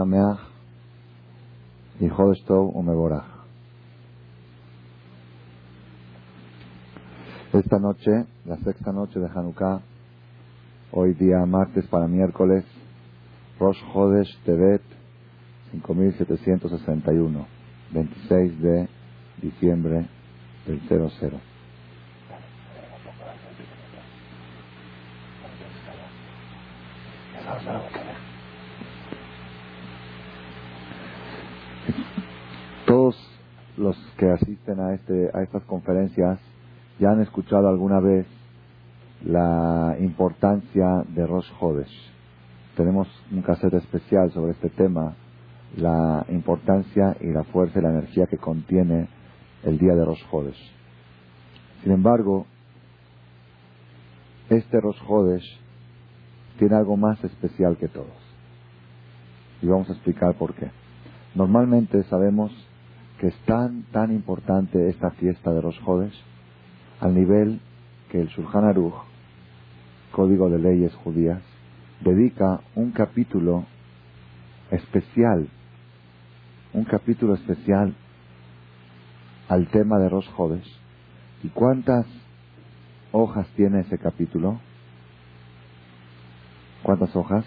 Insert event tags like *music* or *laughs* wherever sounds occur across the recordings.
Sameach y Jodesh Tov Umeborach. Esta noche, la sexta noche de Hanukkah, hoy día martes para miércoles, Rosh Hodesh Tevet 5761, 26 de diciembre del 00. Asisten a, este, a estas conferencias ya han escuchado alguna vez la importancia de Rosh Hodesh. Tenemos un cassette especial sobre este tema, la importancia y la fuerza y la energía que contiene el día de Rosh Hodesh. Sin embargo, este Rosh Hodesh tiene algo más especial que todos. Y vamos a explicar por qué. Normalmente sabemos que es tan, tan importante esta fiesta de los Jodes al nivel que el Shulchan Aruch, Código de Leyes Judías, dedica un capítulo especial, un capítulo especial al tema de los Jodes. ¿Y cuántas hojas tiene ese capítulo? ¿Cuántas hojas?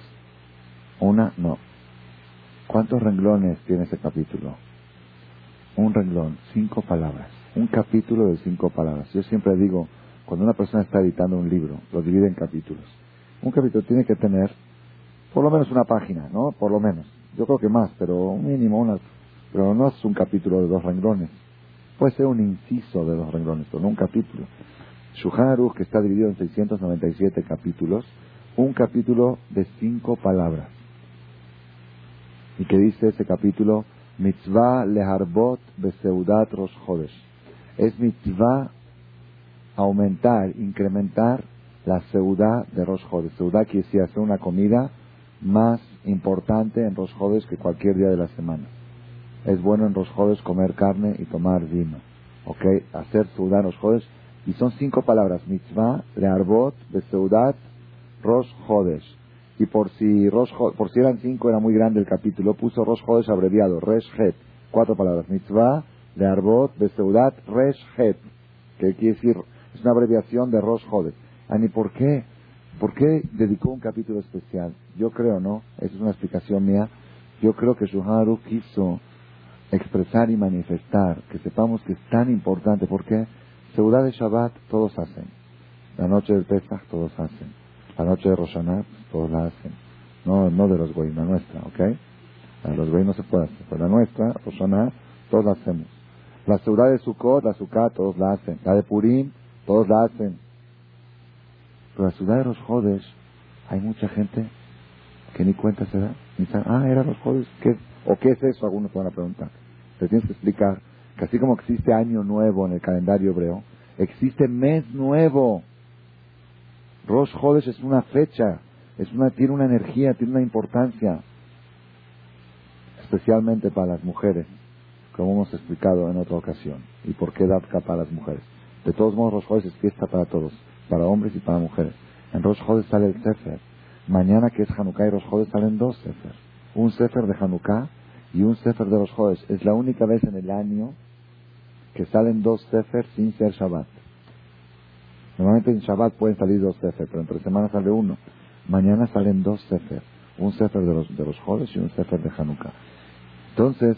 Una, no. ¿Cuántos renglones tiene ese capítulo? Un renglón, cinco palabras. Un capítulo de cinco palabras. Yo siempre digo, cuando una persona está editando un libro, lo divide en capítulos. Un capítulo tiene que tener por lo menos una página, ¿no? Por lo menos. Yo creo que más, pero un mínimo, una. Pero no es un capítulo de dos renglones. Puede ser un inciso de dos renglones, pero no un capítulo. Shuhan que está dividido en 697 capítulos, un capítulo de cinco palabras. ¿Y que dice ese capítulo? Mitzvah leharbot beseudat rosh chodesh. Es mitzvah aumentar, incrementar la seudá de Rosh Chodesh. Seudá quiere decir hacer una comida más importante en Rosh Chodesh que cualquier día de la semana. Es bueno en Rosh Chodesh comer carne y tomar vino. ¿Ok? Hacer seudá en Rosh Chodesh. Y son cinco palabras. Mitzvah, learbot, beseudat, Rosh Hodesh. Y por si, Rosh, por si eran cinco, era muy grande el capítulo, puso Rosh Hodesh abreviado, Resh Het. Cuatro palabras. Mitzvah, de Arbot, de Seudat, Resh Het. Que quiere decir, es una abreviación de Rosh Hodesh. Ani, ¿por qué? ¿Por qué dedicó un capítulo especial? Yo creo, ¿no? Esa es una explicación mía. Yo creo que Shuharu quiso expresar y manifestar que sepamos que es tan importante. ¿Por qué? Seudat de Shabbat todos hacen. La noche del Pesach todos hacen. La noche de Roshaná, todos la hacen. No, no de los güeyes, la nuestra, ¿ok? La los güeyes no se puede hacer. Pero la nuestra, Roshaná, todos la hacemos. La ciudad de Sukkot, la Sukkot, todos la hacen. La de Purim, todos la hacen. Pero la ciudad de los Jodes, hay mucha gente que ni cuenta se da. Ni sabe, ah, era los Jodes. ¿qué? ¿O qué es eso? Algunos van a preguntar. Te tienes que explicar que así como existe año nuevo en el calendario hebreo, existe mes nuevo Rosh es una fecha, es una, tiene una energía, tiene una importancia, especialmente para las mujeres, como hemos explicado en otra ocasión. ¿Y por qué Davka para las mujeres? De todos modos, Rosh es fiesta para todos, para hombres y para mujeres. En Rosh sale el Sefer. Mañana que es Hanukkah y Rosh salen dos Sefer. Un Sefer de Hanukkah y un Sefer de Rosh. Es la única vez en el año que salen dos Sefer sin ser Shabbat. Normalmente en Shabbat pueden salir dos Sefer, pero entre semanas sale uno. Mañana salen dos Sefer. Un Sefer de los, de los Jodes y un Sefer de Hanukkah. Entonces,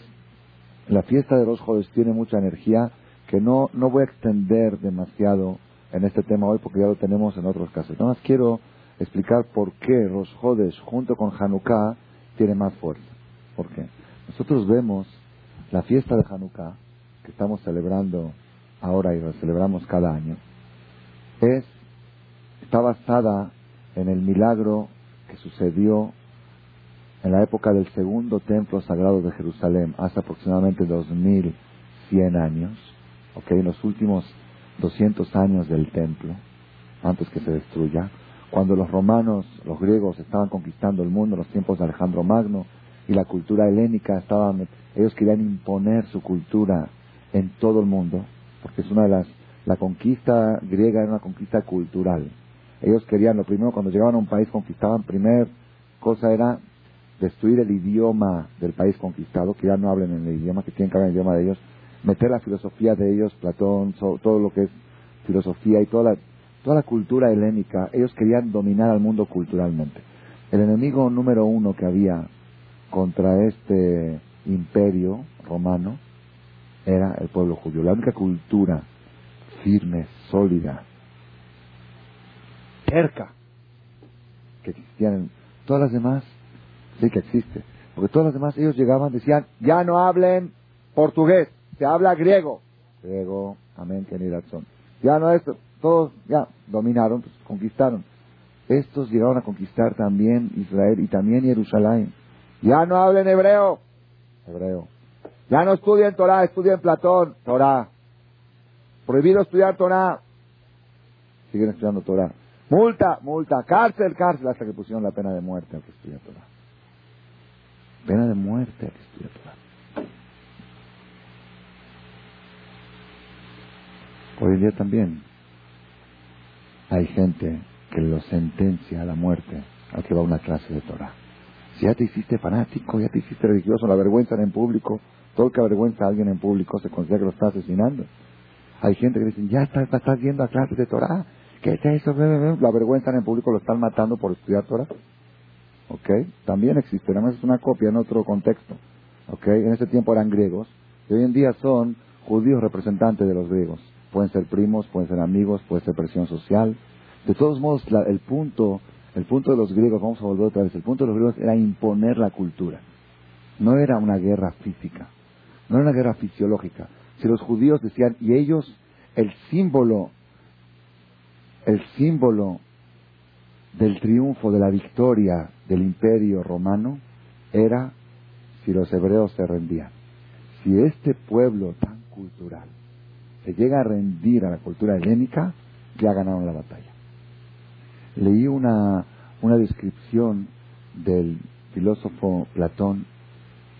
la fiesta de los Jodes tiene mucha energía que no, no voy a extender demasiado en este tema hoy porque ya lo tenemos en otros casos. Nada más quiero explicar por qué los Jodes junto con Hanukkah tiene más fuerza. ¿Por qué? Nosotros vemos la fiesta de Hanukkah que estamos celebrando ahora y la celebramos cada año es, está basada en el milagro que sucedió en la época del segundo templo sagrado de Jerusalén, hace aproximadamente 2100 años, ok, en los últimos 200 años del templo, antes que se destruya, cuando los romanos, los griegos estaban conquistando el mundo, los tiempos de Alejandro Magno y la cultura helénica estaban, ellos querían imponer su cultura en todo el mundo, porque es una de las la conquista griega era una conquista cultural. Ellos querían, lo primero, cuando llegaban a un país, conquistaban, primer cosa era destruir el idioma del país conquistado, que ya no hablen en el idioma, que tienen que hablar en el idioma de ellos, meter la filosofía de ellos, Platón, todo lo que es filosofía y toda la, toda la cultura helénica, ellos querían dominar al mundo culturalmente. El enemigo número uno que había contra este imperio romano era el pueblo judío. La única cultura firme, sólida, cerca, que existían todas las demás, sí que existe. Porque todas las demás ellos llegaban, decían, ya no hablen portugués, se habla griego. Griego, amén, que ni razón. Ya no esto, todos ya dominaron, pues, conquistaron. Estos llegaron a conquistar también Israel y también Jerusalén. Ya no hablen hebreo, hebreo. Ya no estudien Torah, estudien Platón, Torah. Prohibido estudiar Torah. Siguen estudiando Torah. Multa, multa, cárcel, cárcel, hasta que pusieron la pena de muerte al que estudia Torah. Pena de muerte al que estudia Torah. Hoy en día también hay gente que lo sentencia a la muerte al que va a una clase de Torah. Si ya te hiciste fanático, ya te hiciste religioso, la vergüenza en público, todo el que avergüenza a alguien en público se considera que lo está asesinando. Hay gente que dice, ya estás, estás yendo a clases de Torah, ¿qué es eso? La vergüenza en público lo están matando por estudiar Torah. ¿Ok? También existe, nada más es una copia en otro contexto. ¿Ok? En ese tiempo eran griegos y hoy en día son judíos representantes de los griegos. Pueden ser primos, pueden ser amigos, puede ser presión social. De todos modos, el punto el punto de los griegos, vamos a volver otra vez, el punto de los griegos era imponer la cultura. No era una guerra física, no era una guerra fisiológica. Si los judíos decían, y ellos, el símbolo, el símbolo del triunfo, de la victoria del imperio romano, era si los hebreos se rendían. Si este pueblo tan cultural se llega a rendir a la cultura helénica, ya ganaron la batalla leí una, una descripción del filósofo Platón,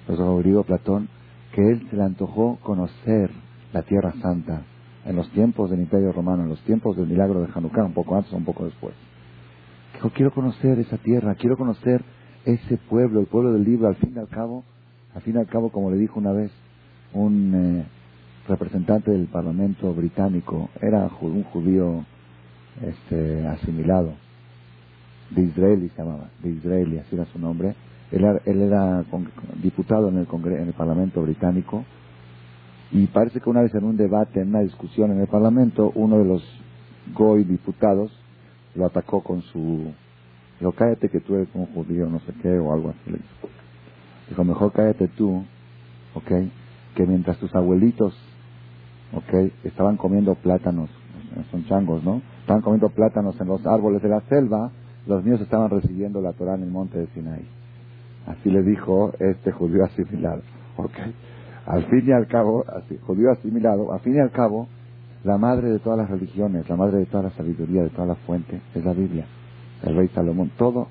filósofo griego Platón, que él se le antojó conocer la Tierra Santa en los tiempos del Imperio Romano, en los tiempos del milagro de Hanukkah, un poco antes o un poco después. Dijo, quiero conocer esa tierra, quiero conocer ese pueblo, el pueblo del libro, al fin y al cabo, al fin y al cabo, como le dijo una vez un eh, representante del Parlamento británico, era un judío este, asimilado, de Israel se llamaba, de Israel, así era su nombre. Él él era diputado en el, en el Parlamento británico y parece que una vez en un debate, en una discusión en el Parlamento, uno de los Goy diputados lo atacó con su... Dijo, cállate que tú eres un judío, no sé qué, o algo así. Dijo, mejor cállate tú, ¿ok? Que mientras tus abuelitos, ¿ok? Estaban comiendo plátanos, son changos, ¿no? Estaban comiendo plátanos en los árboles de la selva, los niños estaban recibiendo la Torah en el monte de Sinai. Así le dijo este judío asimilado. Okay. Al fin y al cabo, así, judío asimilado, al fin y al cabo, la madre de todas las religiones, la madre de toda la sabiduría, de toda la fuente, es la Biblia. El rey Salomón. Todo,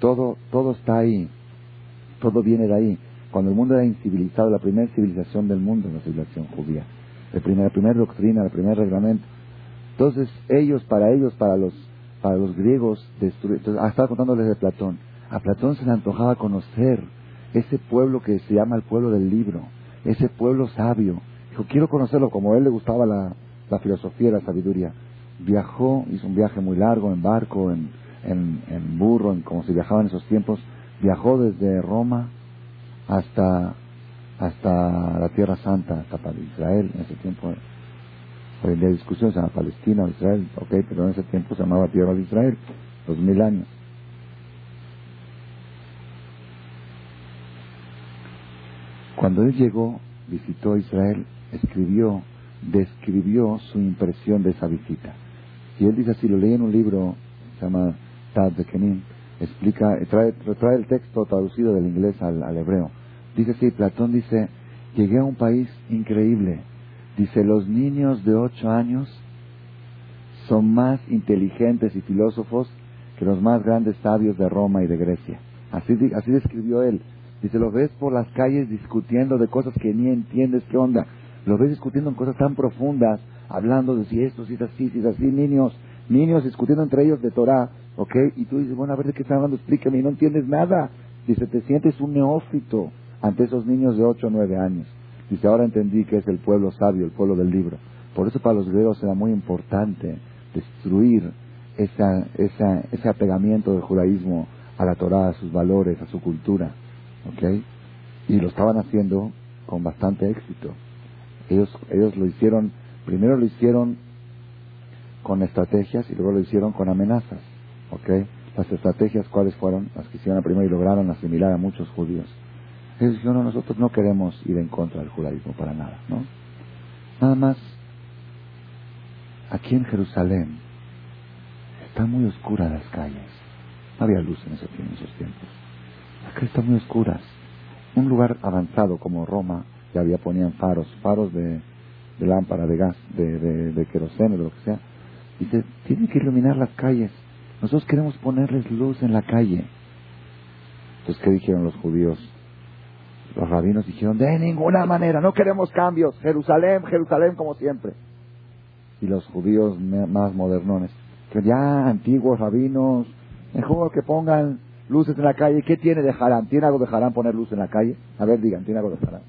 todo, todo está ahí. Todo viene de ahí. Cuando el mundo era incivilizado, la primera civilización del mundo es la civilización judía. La primera, la primera doctrina, el primer reglamento. Entonces, ellos, para ellos, para los para los griegos destruir. Entonces, ah, estaba contándoles de Platón. A Platón se le antojaba conocer ese pueblo que se llama el pueblo del libro, ese pueblo sabio. Dijo, quiero conocerlo, como a él le gustaba la, filosofía y la sabiduría. Viajó, hizo un viaje muy largo en barco, en, en, burro, en, como se viajaba en esos tiempos. Viajó desde Roma hasta, hasta la Tierra Santa, hasta Israel, en ese tiempo Hoy discusión se Palestina Israel, ok, pero en ese tiempo se llamaba Tierra de Israel, dos mil años. Cuando él llegó, visitó Israel, escribió, describió su impresión de esa visita. Y él dice así, lo leí en un libro, se llama Tad de Kenim, explica, trae, trae el texto traducido del inglés al, al hebreo. Dice así, Platón dice, llegué a un país increíble, Dice, los niños de ocho años son más inteligentes y filósofos que los más grandes sabios de Roma y de Grecia. Así, así describió él. Dice, lo ves por las calles discutiendo de cosas que ni entiendes qué onda. Lo ves discutiendo en cosas tan profundas, hablando de si esto, si es así, si es así, niños, niños discutiendo entre ellos de Torah, ¿ok? Y tú dices, bueno, a ver de qué están hablando, explícame, y no entiendes nada. Dice, te sientes un neófito ante esos niños de 8 o 9 años. Dice, ahora entendí que es el pueblo sabio, el pueblo del libro. Por eso para los griegos era muy importante destruir esa, esa, ese apegamiento del judaísmo a la Torah, a sus valores, a su cultura. ¿Ok? Y lo estaban haciendo con bastante éxito. Ellos, ellos lo hicieron, primero lo hicieron con estrategias y luego lo hicieron con amenazas. ¿Ok? Las estrategias, ¿cuáles fueron? Las que hicieron primero y lograron asimilar a muchos judíos. Ellos dijeron, no, nosotros no queremos ir en contra del judaísmo para nada, ¿no? Nada más, aquí en Jerusalén, están muy oscuras las calles. No había luz en esos, tiempos. Acá están muy oscuras. Un lugar avanzado como Roma, ya había ponían faros, faros de, lámpara, de gas, de, de, de queroseno, de lo que sea. Dice, tienen que iluminar las calles. Nosotros queremos ponerles luz en la calle. Entonces, ¿qué dijeron los judíos? Los rabinos dijeron, de ninguna manera, no queremos cambios. Jerusalén, Jerusalén como siempre. Y los judíos más modernones, que ya antiguos rabinos, mejor que pongan luces en la calle. ¿Qué tiene de Harán? ¿Tiene algo de Harán poner luz en la calle? A ver, digan, ¿tiene algo de Harán?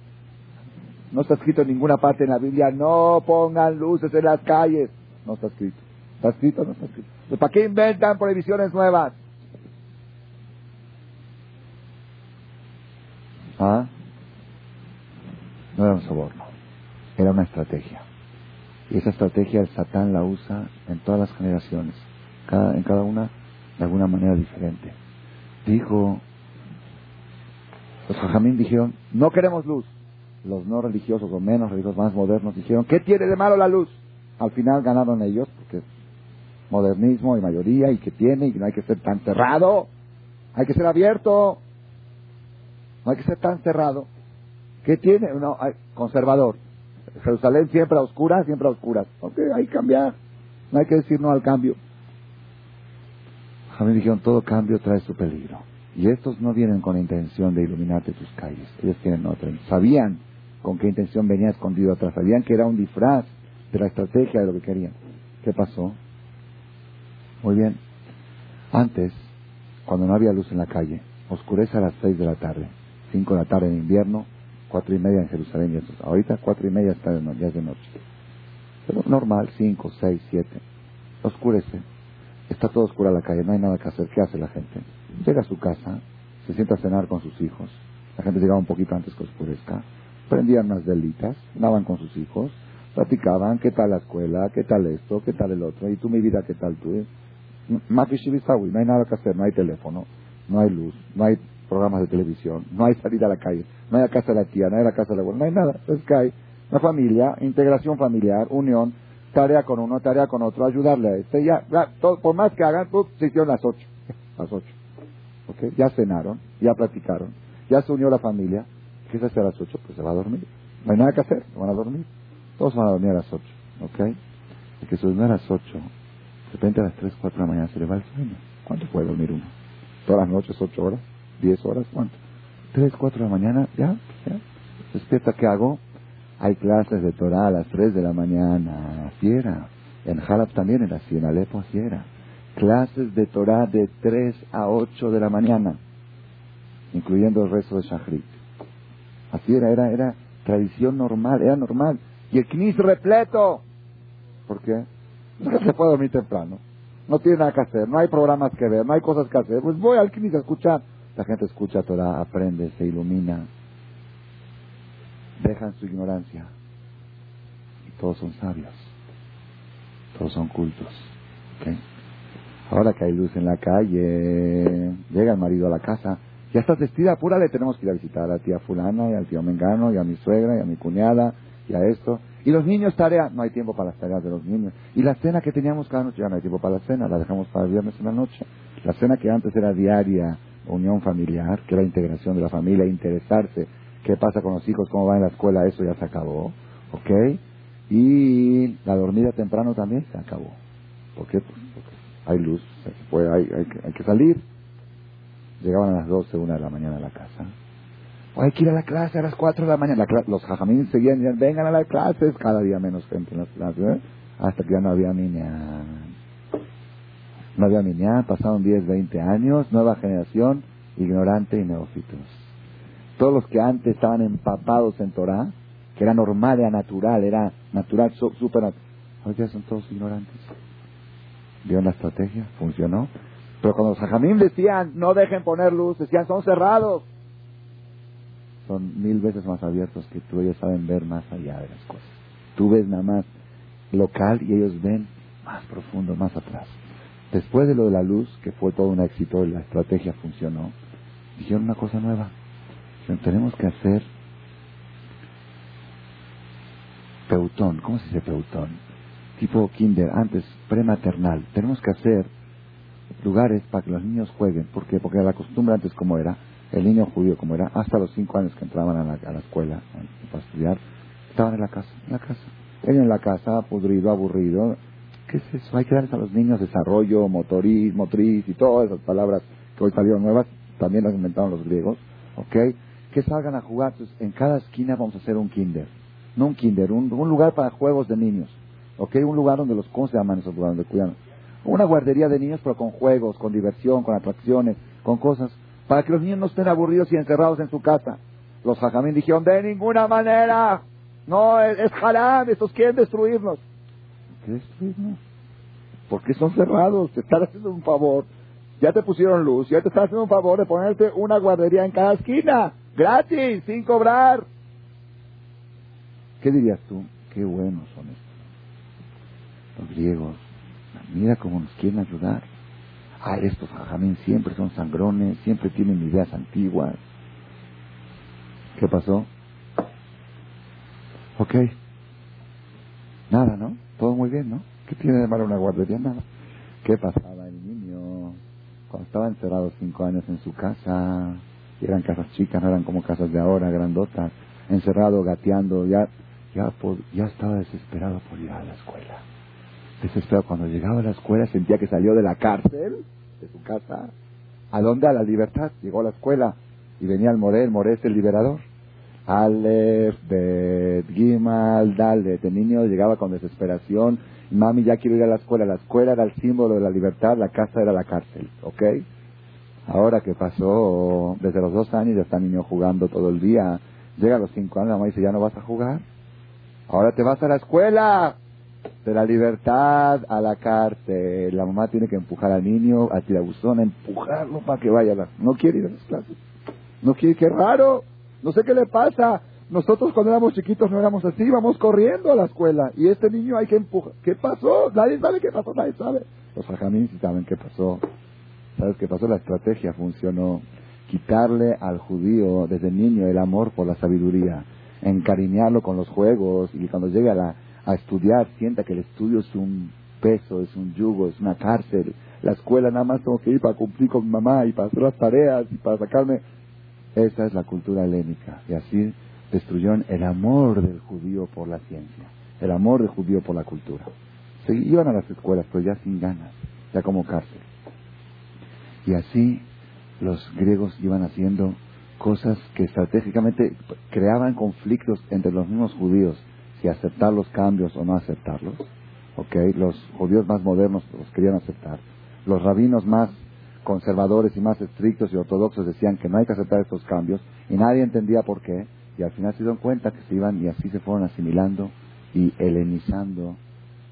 No está escrito en ninguna parte en la Biblia, no pongan luces en las calles. No está escrito. ¿Está escrito no está escrito? ¿Para qué inventan prohibiciones nuevas? ¿Ah? No era un soborno, era una estrategia. Y esa estrategia el Satán la usa en todas las generaciones, cada, en cada una de alguna manera diferente. Dijo, los jajamín dijeron, no queremos luz. Los no religiosos o menos religiosos más modernos dijeron, ¿qué tiene de malo la luz? Al final ganaron ellos, porque modernismo y mayoría, y que tiene, y no hay que ser tan cerrado, hay que ser abierto, no hay que ser tan cerrado. ¿Qué tiene? No, hay, conservador. Jerusalén siempre a oscuras, siempre a oscuras. Ok, hay que cambiar. No hay que decir no al cambio. Jamás dijeron, todo cambio trae su peligro. Y estos no vienen con intención de iluminarte tus calles. Ellos tienen otra. Sabían con qué intención venía escondido atrás. Sabían que era un disfraz de la estrategia de lo que querían. ¿Qué pasó? Muy bien. Antes, cuando no había luz en la calle, oscurece a las seis de la tarde. Cinco de la tarde en invierno, cuatro y media en Jerusalén. Y. Ahorita cuatro y media está de ya es de noche. Pero normal, cinco, seis, siete. Oscurece. Está todo oscuro en la calle, no hay nada que hacer. ¿Qué hace la gente? Llega a su casa, se sienta a cenar con sus hijos. La gente llegaba un poquito antes que oscurezca. Prendían unas velitas, andaban con sus hijos, platicaban, ¿qué tal la escuela? ¿Qué tal esto? ¿Qué tal el otro? ¿Y tú, mi vida, qué tal tú? no hay nada que hacer, no hay teléfono, no hay luz, no hay programas de televisión, no hay salida a la calle, no hay la casa de la tía, no hay la casa de la abuela, no hay nada. Es que hay una familia, integración familiar, unión, tarea con uno, tarea con otro, ayudarle a este. Ya, por más que hagan, pues, se hicieron las ocho. *laughs* Las ocho. ¿Ok? Ya cenaron, ya platicaron, ya se unió la familia. ¿Qué se hace a las ocho? Pues se va a dormir. No hay nada que hacer, van a dormir. Todos van a dormir a las ocho. ¿Ok? El que se duerme a las ocho, de repente a las tres, cuatro de la mañana se le va el sueño. ¿Cuánto puede dormir uno? Todas las noches, ocho horas, diez horas, ¿cuánto? Tres, cuatro de la mañana, ya, ya. Despierta, ¿qué hago? Hay clases de Torah a las 3 de la mañana, así era. En Jalab también era así, en Alepo así era. Clases de Torah de 3 a 8 de la mañana, incluyendo el resto de Shachrit. Así era, era, era tradición normal, era normal. Y el Knis repleto. ¿Por qué? No se puede dormir temprano. No tiene nada que hacer, no hay programas que ver, no hay cosas que hacer. Pues voy al Knis a escuchar. La gente escucha Torah, aprende, se ilumina dejan su ignorancia. Y todos son sabios. Todos son cultos. Ahora que hay luz en la calle, llega el marido a la casa. Ya estás vestida, apúrale, tenemos que ir a visitar a la tía fulana y al tío Mengano y a mi suegra y a mi cuñada y a esto. Y los niños, tarea, no hay tiempo para las tareas de los niños. Y la cena que teníamos cada noche, ya no hay tiempo para la cena, la dejamos para el viernes en la noche. La cena que antes era diaria, unión familiar, que era integración de la familia, interesarse qué pasa con los hijos, cómo va en la escuela, eso ya se acabó, ¿ok? Y la dormida temprano también se acabó. ¿Por qué? Pues porque hay luz, puede, hay, hay, que salir. Llegaban a las 12, 1 de la mañana a la casa. O hay que ir a la clase a las 4 de la mañana. los jajamín seguían, vengan a las clases, cada día menos gente en las clases, ¿eh? hasta que ya no había niña. No había niña, pasaron 10, 20 años, nueva generación, ignorante y neófitos. Todos los que antes estaban empapados en Torah, que era normal, era natural, era natural, súper ya son todos ignorantes. ¿Vieron la estrategia? ¿Funcionó? Pero cuando los hajamim decían, no dejen poner luz, decían, son cerrados. Son mil veces más abiertos que tú, ellos saben ver más allá de las cosas. Tú ves nada más local y ellos ven más profundo, más atrás. Después de lo de la luz, que fue todo un éxito la estrategia funcionó, dijeron una cosa nueva. Tenemos que hacer peutón. ¿Cómo se dice peutón? Tipo kinder, antes prematernal. Tenemos que hacer lugares para que los niños jueguen. ¿Por qué? Porque la costumbre antes como era, el niño judío como era, hasta los cinco años que entraban a la, escuela para estudiar, estaban en la casa, en la casa. En la casa, podrido, aburrido. ¿Qué es eso? Hay que darles a los niños desarrollo, motoriz, motriz y todas esas palabras que hoy salieron nuevas, también las inventaron los griegos, ¿ok? Que salgan a jugar. en cada esquina vamos a hacer un kinder. No un kinder, un, lugar para juegos de niños, ¿ok? Un lugar donde los, ¿cómo se llaman esos lugares donde cuidan? Una guardería de niños, pero con juegos, con diversión, con atracciones, con cosas, para que los niños no estén aburridos y encerrados en su casa. Los jajamín dijeron, de ninguna manera, no, es, es estos quieren destruirnos. ¿Qué destruirnos? ¿Por qué son cerrados? Te están haciendo un favor. Ya te pusieron luz, ya te están haciendo un favor de ponerte una guardería en cada esquina, gratis, sin cobrar. ¿Qué dirías tú? Qué buenos son estos. Los griegos, Mira cómo nos quieren ayudar. Ah, estos jajamín siempre son sangrones, siempre tienen ideas antiguas. ¿Qué pasó? Ok. Nada, ¿no? Todo muy bien, ¿no? ¿Qué tiene de malo una guardería? Nada. ¿Qué pasaba el niño cuando estaba encerrado cinco años en su casa? Y eran casas chicas, no eran como casas de ahora, grandotas. Encerrado, gateando, ya, ya, ya estaba desesperado por ir a la escuela desesperado. Cuando llegaba a la escuela sentía que salió de la cárcel, de su casa. ¿A dónde? A la libertad. Llegó a la escuela y venía el Moré. El es el liberador. Aleph, Bet, Gimal, Dalet. El niño llegaba con desesperación. Mami, ya quiero ir a la escuela. La escuela era el símbolo de la libertad, la casa era la cárcel. ¿Ok? Ahora que pasó, desde los dos años ya está el niño jugando todo el día. Llega a los cinco años, la mamá dice, ¿ya no vas a jugar? Ahora te vas a la escuela de la libertad a la cárcel. La mamá tiene que empujar al niño a tirabuzón, empujarlo para que vaya. No quiere ir a las clases. No quiere, qué raro. No sé qué le pasa. Nosotros cuando éramos chiquitos no éramos así, íbamos corriendo a la escuela. Y este niño hay que empujar. ¿Qué pasó? Nadie sabe qué pasó, nadie sabe. Los ajamín sí saben qué pasó. ¿Sabes qué pasó? La estrategia funcionó. Quitarle al judío desde niño el amor por la sabiduría. Encariñarlo con los juegos. Y cuando llegue a la, a estudiar sienta que el estudio es un peso, es un yugo, es una cárcel. La escuela nada más tengo que ir para cumplir con mi mamá y para hacer las tareas y para sacarme. Esa es la cultura helénica. Y así destruyeron el amor del judío por la ciencia, el amor del judío por la cultura. Se iban a las escuelas, pero ya sin ganas, ya como cárcel. Y así los griegos iban haciendo cosas que estratégicamente creaban conflictos entre los mismos judíos si aceptar los cambios o no aceptarlos. Okay, los judíos más modernos los querían aceptar. Los rabinos más conservadores y más estrictos y ortodoxos decían que no hay que aceptar estos cambios y nadie entendía por qué. Y al final se dieron cuenta que se iban y así se fueron asimilando y helenizando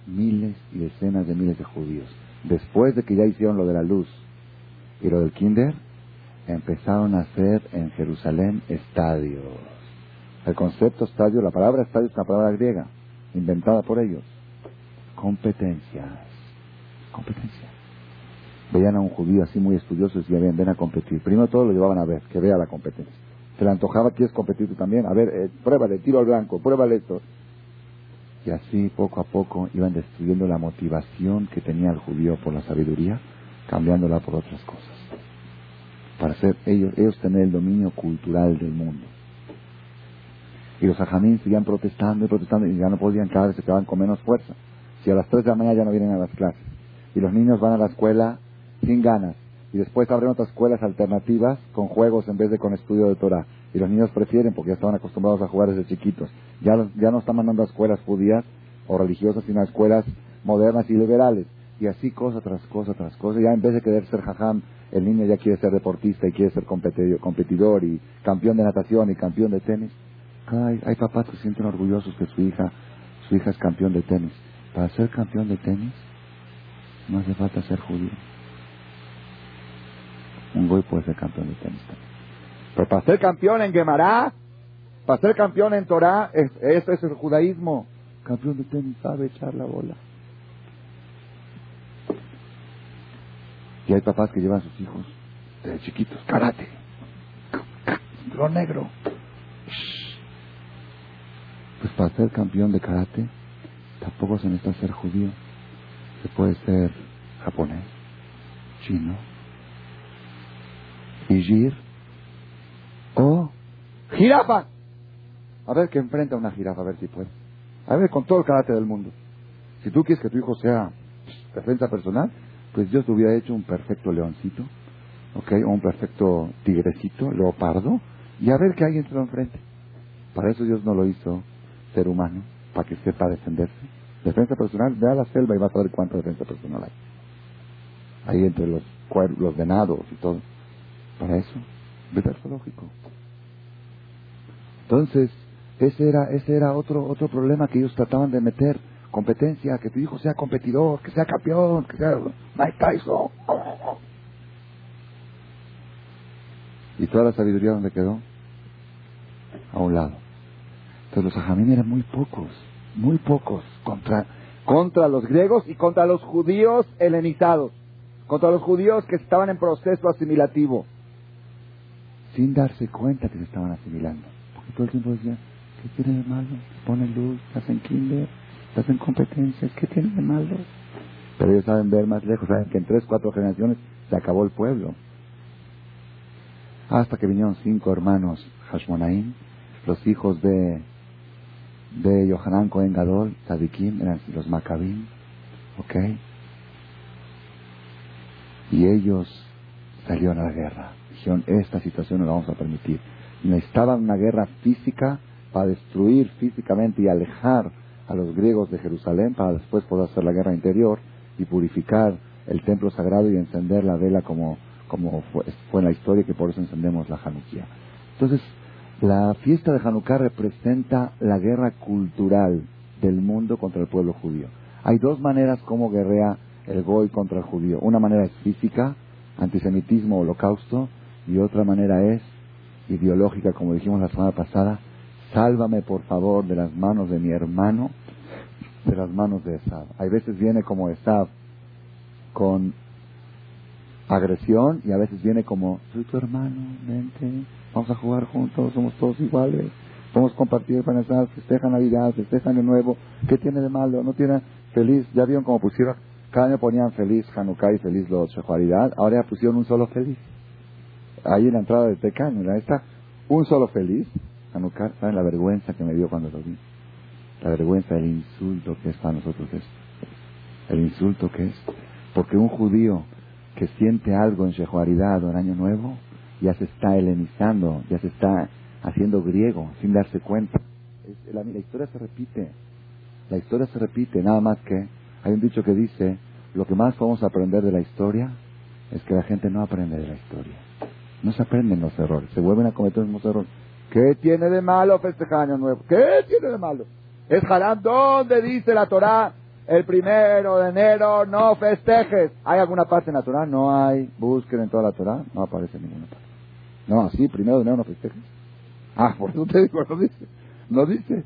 miles y decenas de miles de judíos. Después de que ya hicieron lo de la luz y lo del kinder, empezaron a hacer en Jerusalén estadios el concepto estadio, la palabra estadio es una palabra griega, inventada por ellos. Competencias. Competencias. Veían a un judío así muy estudioso y decían, ven, a competir. Primero todo lo llevaban a ver, que vea la competencia. Se le antojaba, ¿quieres competir tú también? A ver, eh, pruébale, tiro al blanco, pruébale esto. Y así, poco a poco, iban destruyendo la motivación que tenía el judío por la sabiduría, cambiándola por otras cosas. Para hacer ellos, ellos tener el dominio cultural del mundo. Y los ajamín seguían protestando y protestando y ya no podían, cada vez se quedaban con menos fuerza. Si a las 3 de la mañana ya no vienen a las clases y los niños van a la escuela sin ganas y después abren otras escuelas alternativas con juegos en vez de con estudio de Torah y los niños prefieren porque ya estaban acostumbrados a jugar desde chiquitos. Ya, ya no están mandando a escuelas judías o religiosas sino a escuelas modernas y liberales. Y así cosa tras cosa tras cosa. Ya en vez de querer ser jajam, el niño ya quiere ser deportista y quiere ser competidor y campeón de natación y campeón de tenis. Hay, papás que se sienten orgullosos que su hija, su hija es campeón de tenis. Para ser campeón de tenis, no hace falta ser judío. Un goy puede ser campeón de tenis también. Pero para ser campeón en Gemara, para ser campeón en Torah, eso es el judaísmo. Campeón de tenis sabe echar la bola. Y hay papás que llevan a sus hijos desde chiquitos, karate, lo negro. Pues para ser campeón de karate, tampoco se necesita ser judío. Se puede ser japonés, chino, Ijir o jirafa. A ver que enfrenta a una jirafa, a ver si puede. A ver, con todo el karate del mundo. Si tú quieres que tu hijo sea defensa personal, pues Dios te hubiera hecho un perfecto leoncito, ¿ok? O un perfecto tigrecito, leopardo, y a ver alguien se lo enfrente. Para eso Dios no lo hizo ser humano, para que sepa defenderse. Defensa personal, ve a la selva y vas a ver cuánta defensa personal hay. Ahí entre los, los venados y todo. Para eso, vete al zoológico. Entonces, ese era, ese era otro, otro problema que ellos trataban de meter competencia, que tu hijo sea competidor, que sea campeón, que sea Mike Tyson. ¿Y toda la sabiduría dónde quedó? A un lado. Entonces los ajamín eran muy pocos, muy pocos contra, contra los griegos y contra los judíos helenizados, contra los judíos que estaban en proceso asimilativo, sin darse cuenta que se estaban asimilando. Porque todo el tiempo decían, ¿qué tiene de malo? Ponen luz, hacen kinder, hacen competencias, ¿qué tiene de malo? Pero ellos saben ver más lejos, saben que en tres, cuatro generaciones se acabó el pueblo. Hasta que vinieron cinco hermanos Hashmonaim, los hijos de, de Yohanan Cohen Gadol, Tzadikim, eran los Maccabim, ¿ok? Y ellos salieron a la guerra. Dijeron, esta situación no la vamos a permitir. Necesitaban una guerra física para destruir físicamente y alejar a los griegos de Jerusalén para después poder hacer la guerra interior y purificar el templo sagrado y encender la vela como, como fue, en la historia que por eso encendemos la Hanukkah. Entonces, la fiesta de Hanukkah representa la guerra cultural del mundo contra el pueblo judío. Hay dos maneras como guerrea el Goy contra el judío. Una manera es física, antisemitismo, holocausto, y otra manera es ideológica, como dijimos la semana pasada, sálvame por favor de las manos de mi hermano, de las manos de Esab. Hay veces viene como Esab con agresión y a veces viene como, soy tu hermano, vente, vamos a jugar juntos, somos todos iguales, a compartir Panesar, festeja Navidad, festeja Año Nuevo, ¿qué tiene de malo? No tiene feliz, ya vieron cómo pusieron, cada año ponían feliz Hanukkah y feliz los Shehuaridad, ahora ya pusieron un solo feliz. Ahí en la entrada de este caño, ahí está, un solo feliz, Hanukkah, ¿saben la vergüenza que me dio cuando lo vi? La vergüenza, el insulto que es para nosotros esto. El insulto que es. Porque un judío que siente algo en Shehuaridad o en Año Nuevo, ya se está helenizando, ya se está haciendo griego sin darse cuenta. la, la historia se repite. La historia se repite, nada más que hay un dicho que dice, lo que más podemos aprender de la historia es que la gente no aprende de la historia. No se aprenden los errores, se vuelven a cometer los mismos errores. ¿Qué tiene de malo festejar Año Nuevo? ¿Qué tiene de malo? Es haram. ¿Dónde dice la Torah? El primero de enero no festejes. ¿Hay alguna parte en la Torah? No hay. Busquen en toda la Torah. No aparece ninguna parte. No, así, primero de enero no festejes. Ah, por eso te digo, no dice. No dice.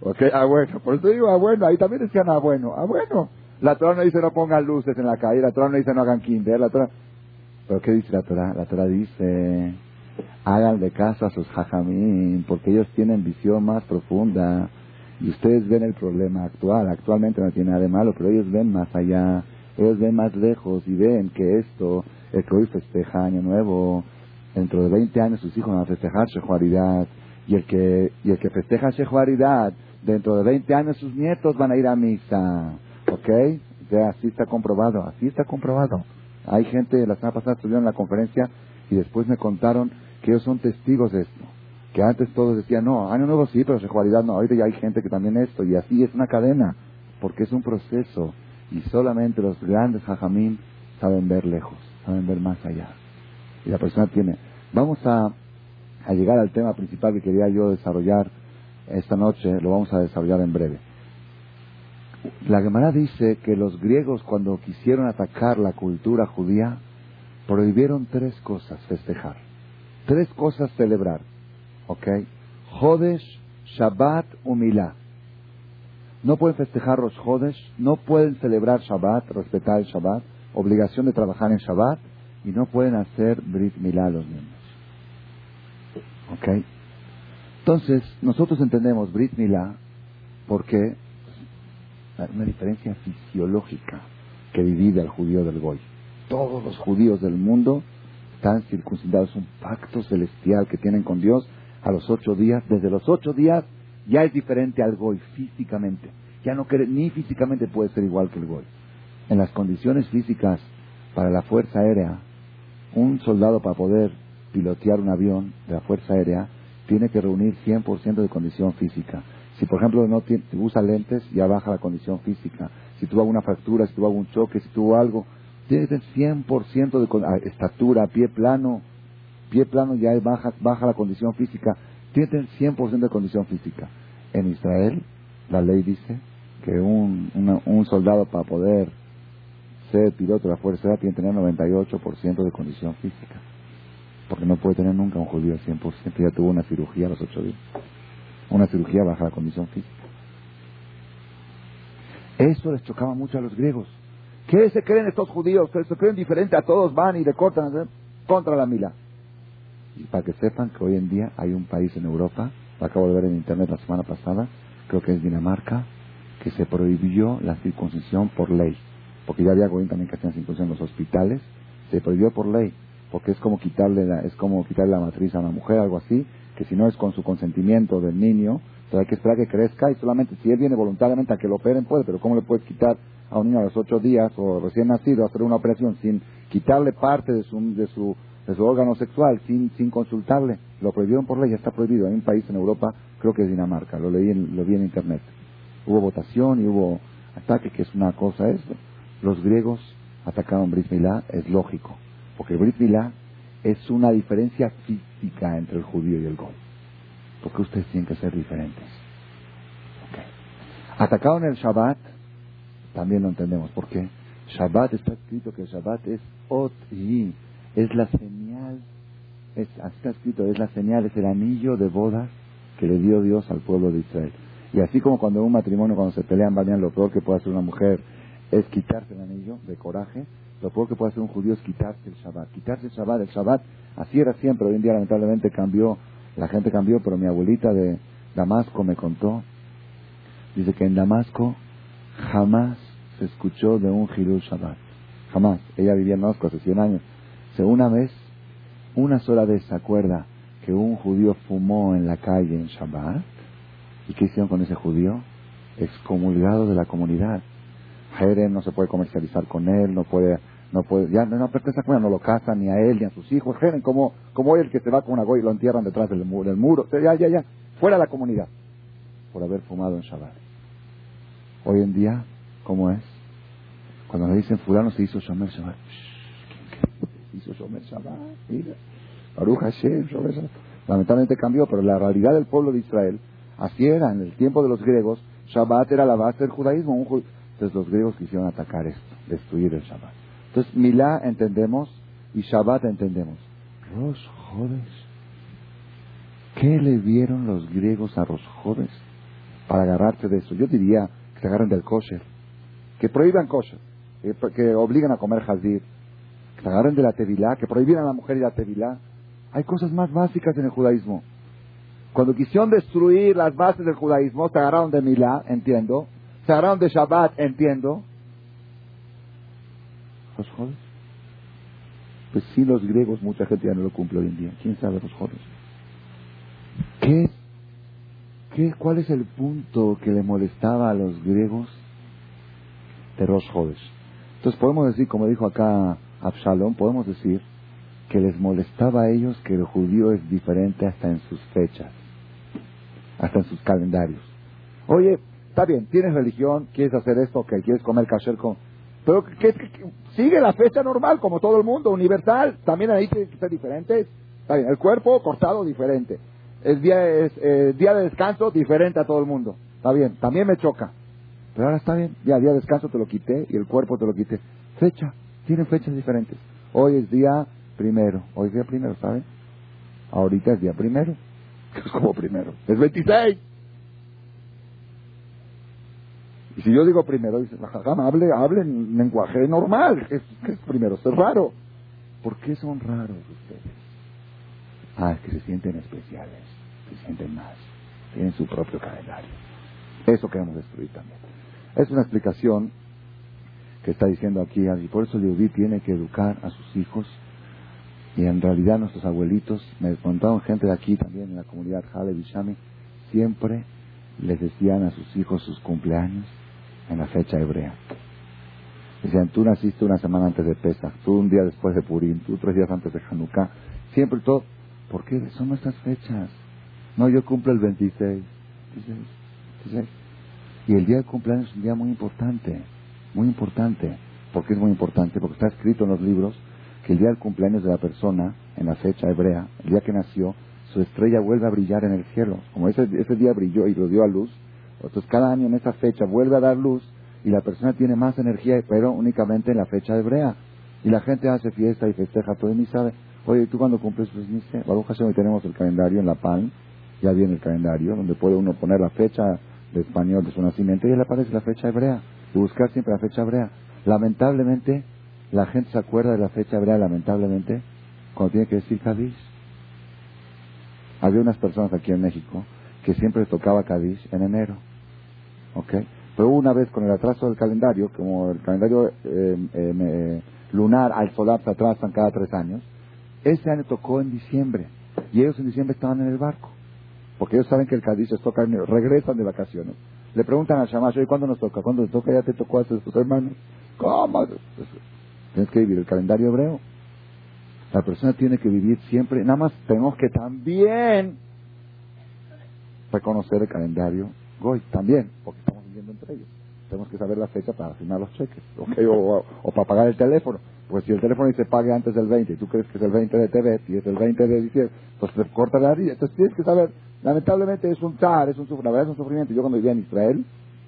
Ok, ah, bueno. Por eso digo, ah, bueno. Ahí también decían, ah, bueno. Ah, bueno. La Torah no dice no pongan luces en la calle. La Torah no dice no hagan kinder. La Torah... ¿Pero qué dice la Torah? La Torah dice hagan de caso a sus jajamín, porque ellos tienen visión más profunda y ustedes ven el problema actual. Actualmente no tiene nada de malo, pero ellos ven más allá, ellos ven más lejos y ven que esto, el que hoy festeja Año Nuevo, dentro de 20 años sus hijos van a festejar Shehuaridad y el que, y el que festeja Shehuaridad, dentro de 20 años sus nietos van a ir a misa. ¿Ok? Ya así está comprobado, así está comprobado. Hay gente, la semana pasada estuvieron en la conferencia y después me contaron que ellos son testigos de esto. Que antes todos decían, no, año nuevo sí, pero sexualidad no. Ahorita ya hay gente que también esto. Y así es una cadena, porque es un proceso. Y solamente los grandes hajamim saben ver lejos, saben ver más allá. Y la persona tiene... Vamos a, a llegar al tema principal que quería yo desarrollar esta noche, lo vamos a desarrollar en breve. La Gemara dice que los griegos cuando quisieron atacar la cultura judía, prohibieron tres cosas festejar. Tres cosas celebrar. ¿Ok? Jodesh, Shabbat, Humilá. No pueden festejar los Jodesh, no pueden celebrar Shabbat, respetar el Shabbat, obligación de trabajar en Shabbat, y no pueden hacer Brit Milá los niños. ¿Ok? Entonces, nosotros entendemos Brit Milá porque una diferencia fisiológica que divide al judío del Goy. Todos los judíos del mundo están circuncidados, un pacto celestial que tienen con Dios a los ocho días. Desde los ocho días ya es diferente al Goy físicamente. Ya no ni físicamente puede ser igual que el Goy. En las condiciones físicas para la Fuerza Aérea, un soldado para poder pilotear un avión de la Fuerza Aérea tiene que reunir 100% de condición física. Si, por ejemplo, no tiene, usa lentes, ya baja la condición física. Si tuvo alguna fractura, si tuvo algún choque, si tuvo algo, tiene que tener 100% de estatura, pie plano. Pie plano ya baja, baja la condición física. Tiene que tener 100% de condición física. En Israel, la ley dice que un, un soldado para poder ser piloto de la Fuerza tiene que tener 98% de condición física. Porque no puede tener nunca un judío al 100%. Ya tuvo una cirugía a los 8 días una cirugía baja la condición física. Eso les chocaba mucho a los griegos. ¿Qué se creen estos judíos? Se creen diferente a todos, van y le cortan ¿eh? contra la mila. Y para que sepan que hoy en día hay un país en Europa, lo acabo de ver en internet la semana pasada, creo que es Dinamarca, que se prohibió la circuncisión por ley. Porque ya había gobierno también que hacían circuncisión en los hospitales, se prohibió por ley, porque es como quitarle la, es como quitarle la matriz a una mujer, algo así, que si no es con su consentimiento del niño, hay que esperar que crezca y solamente si él viene voluntariamente a que lo operen puede, pero ¿cómo le puedes quitar a un niño a los ocho días o recién nacido hacer una operación sin quitarle parte de su, de su, de su órgano sexual, sin, sin consultarle? Lo prohibieron por ley, ya está prohibido. Hay un país en Europa, creo que es Dinamarca, lo leí, lo vi en internet. Hubo votación y hubo ataque, que es una cosa eso. Los griegos atacaron Brit Milá, es lógico, porque Brit Milá es una diferencia física entre el judío y el gol. Porque ustedes tienen que ser diferentes. Atacaron el Shabbat, también lo entendemos. ¿Por qué? Shabbat está escrito que Shabbat es ot y es la señal, es, está escrito, es la señal, es el anillo de bodas que le dio Dios al pueblo de Israel. Y así como cuando un matrimonio, cuando se pelean, bañan, lo peor que puede hacer una mujer es quitarse el anillo de coraje, lo peor que puede hacer un judío es quitarse el Shabbat. Quitarse el Shabbat, el Shabbat, así era siempre. Hoy en día lamentablemente cambió, la gente cambió, pero mi abuelita de Damasco me contó, dice que en Damasco jamás se escuchó de un Hirul Shabbat. Jamás. Ella vivía en Damasco hace 100 años. Se una vez, una sola vez se acuerda que un judío fumó en la calle en Shabbat. ¿Y qué hicieron con ese judío? Excomulgado de la comunidad. Jerem no se puede comercializar con él, no puede, no puede, ya no pertenece a no lo casan ni a él ni a sus hijos. Jerem, como, como el que se va con una goy y lo entierran detrás del, muro, del muro, ya, ya, ya, fuera la comunidad, por haber fumado en Shabbat. Hoy en día, ¿cómo es? Cuando le dicen fulano se hizo Shomer Shabbat. Se hizo Shomer Shabbat, mira. Baruch Hashem, Shomer Shabbat. Lamentablemente cambió, pero la realidad del pueblo de Israel, así era en el tiempo de los griegos, Shabbat era la base del judaísmo. Un, entonces los griegos quisieron atacar esto, destruir el Shabbat. Entonces Milá entendemos y Shabbat entendemos. Rosh Jodes. ¿Qué le vieron los griegos a Rosh Jodes para agarrarse de eso? Yo diría que se agarren del kosher, que prohíban kosher, que, obligan a comer jazir, que se agarren de la tevilá, que prohibieran a la mujer ir a tevilá. Hay cosas más básicas en el judaísmo. Cuando quisieron destruir las bases del judaísmo, se agarraron de Milá, entiendo, se de Shabbat, entiendo. ¿Los jodes? Pues sí, los griegos, mucha gente ya no lo cumple hoy en día. ¿Quién sabe los jodes? ¿Qué, qué, ¿Cuál es el punto que le molestaba a los griegos de jodes? Entonces podemos decir, como dijo acá Absalom, podemos decir que les molestaba a ellos que el judío es diferente hasta en sus fechas, hasta en sus calendarios. Oye, está bien, tienes religión, quieres hacer esto, que quieres comer kasher con... Pero sigue la fecha normal, como todo el mundo, universal. También ahí tiene que ser diferentes. Está bien, el cuerpo cortado diferente. El día, es, eh, día de descanso diferente a todo el mundo. Está bien, también me choca. Pero ahora está bien, ya día de descanso te lo quité y el cuerpo te lo quité. Fecha, tienen fechas diferentes. Hoy es día primero, hoy es día primero, ¿saben? Ahorita es día primero. *laughs* Es como primero, es 26. Y si yo digo primero, dice, hable, hable en lenguaje normal. ¿Qué es, primero? Es raro. ¿Por qué son raros ustedes? Ah, es que se sienten especiales, se sienten más, tienen su propio calendario. Eso queremos destruir también. Es una explicación que está diciendo aquí, y por eso el tiene que educar a sus hijos, y en realidad nuestros abuelitos, me contaron gente de aquí también, en la comunidad Jale Bishami, siempre les decían a sus hijos sus cumpleaños en la fecha hebrea. Decían, tú naciste una semana antes de Pesach, tú un día después de Purim, tú tres días antes de Hanukkah, siempre todo. ¿Por qué son nuestras fechas? No, yo cumplo el 26. Y el día del cumpleaños es un día muy importante, muy importante. ¿Por qué es muy importante? Porque está escrito en los libros que el día del cumpleaños de la persona, en la fecha hebrea, el día que nació, su estrella vuelve a brillar en el cielo. Como ese, ese día brilló y lo dio a luz, entonces cada año en esa fecha vuelve a dar luz y la persona tiene más energía, pero únicamente en la fecha hebrea. Y la gente hace fiesta y festeja todo y ni sabe. Oye, ¿tú cuando cumples? Pues ni sé. Baruch hoy tenemos el calendario en la PAN, ya viene el calendario, donde puede uno poner la fecha de español de su nacimiento y le aparece la fecha hebrea. Y buscar siempre la fecha hebrea. Lamentablemente, la gente se acuerda de la fecha hebrea, lamentablemente, cuando tiene que decir Kadish. Había unas personas aquí en México que siempre tocaba Kadish en enero. ¿Ok? Pero una vez con el atraso del calendario, como el calendario eh, eh, lunar al solar se atrasan cada tres años, ese año tocó en diciembre. Y ellos en diciembre estaban en el barco. Porque ellos saben que el Kadish es toca regresan de vacaciones. Le preguntan a Shamash, ¿y cuándo nos toca? ¿Cuándo nos toca? Ya te tocó a tus hermanos. ¿Cómo? Tienes que vivir el calendario hebreo. La persona tiene que vivir siempre, nada más tenemos que también reconocer el calendario Goy, también, porque estamos viviendo entre ellos. Tenemos que saber la fecha para firmar los cheques, *laughs* o, para pagar el teléfono. Pues si el teléfono dice pague antes del 20 y tú crees que es el 20 de TV y es el 20 de diciembre, pues te corta la vida. Entonces tienes que saber, lamentablemente es un tar, es un, la verdad es un sufrimiento. Yo cuando vivía en Israel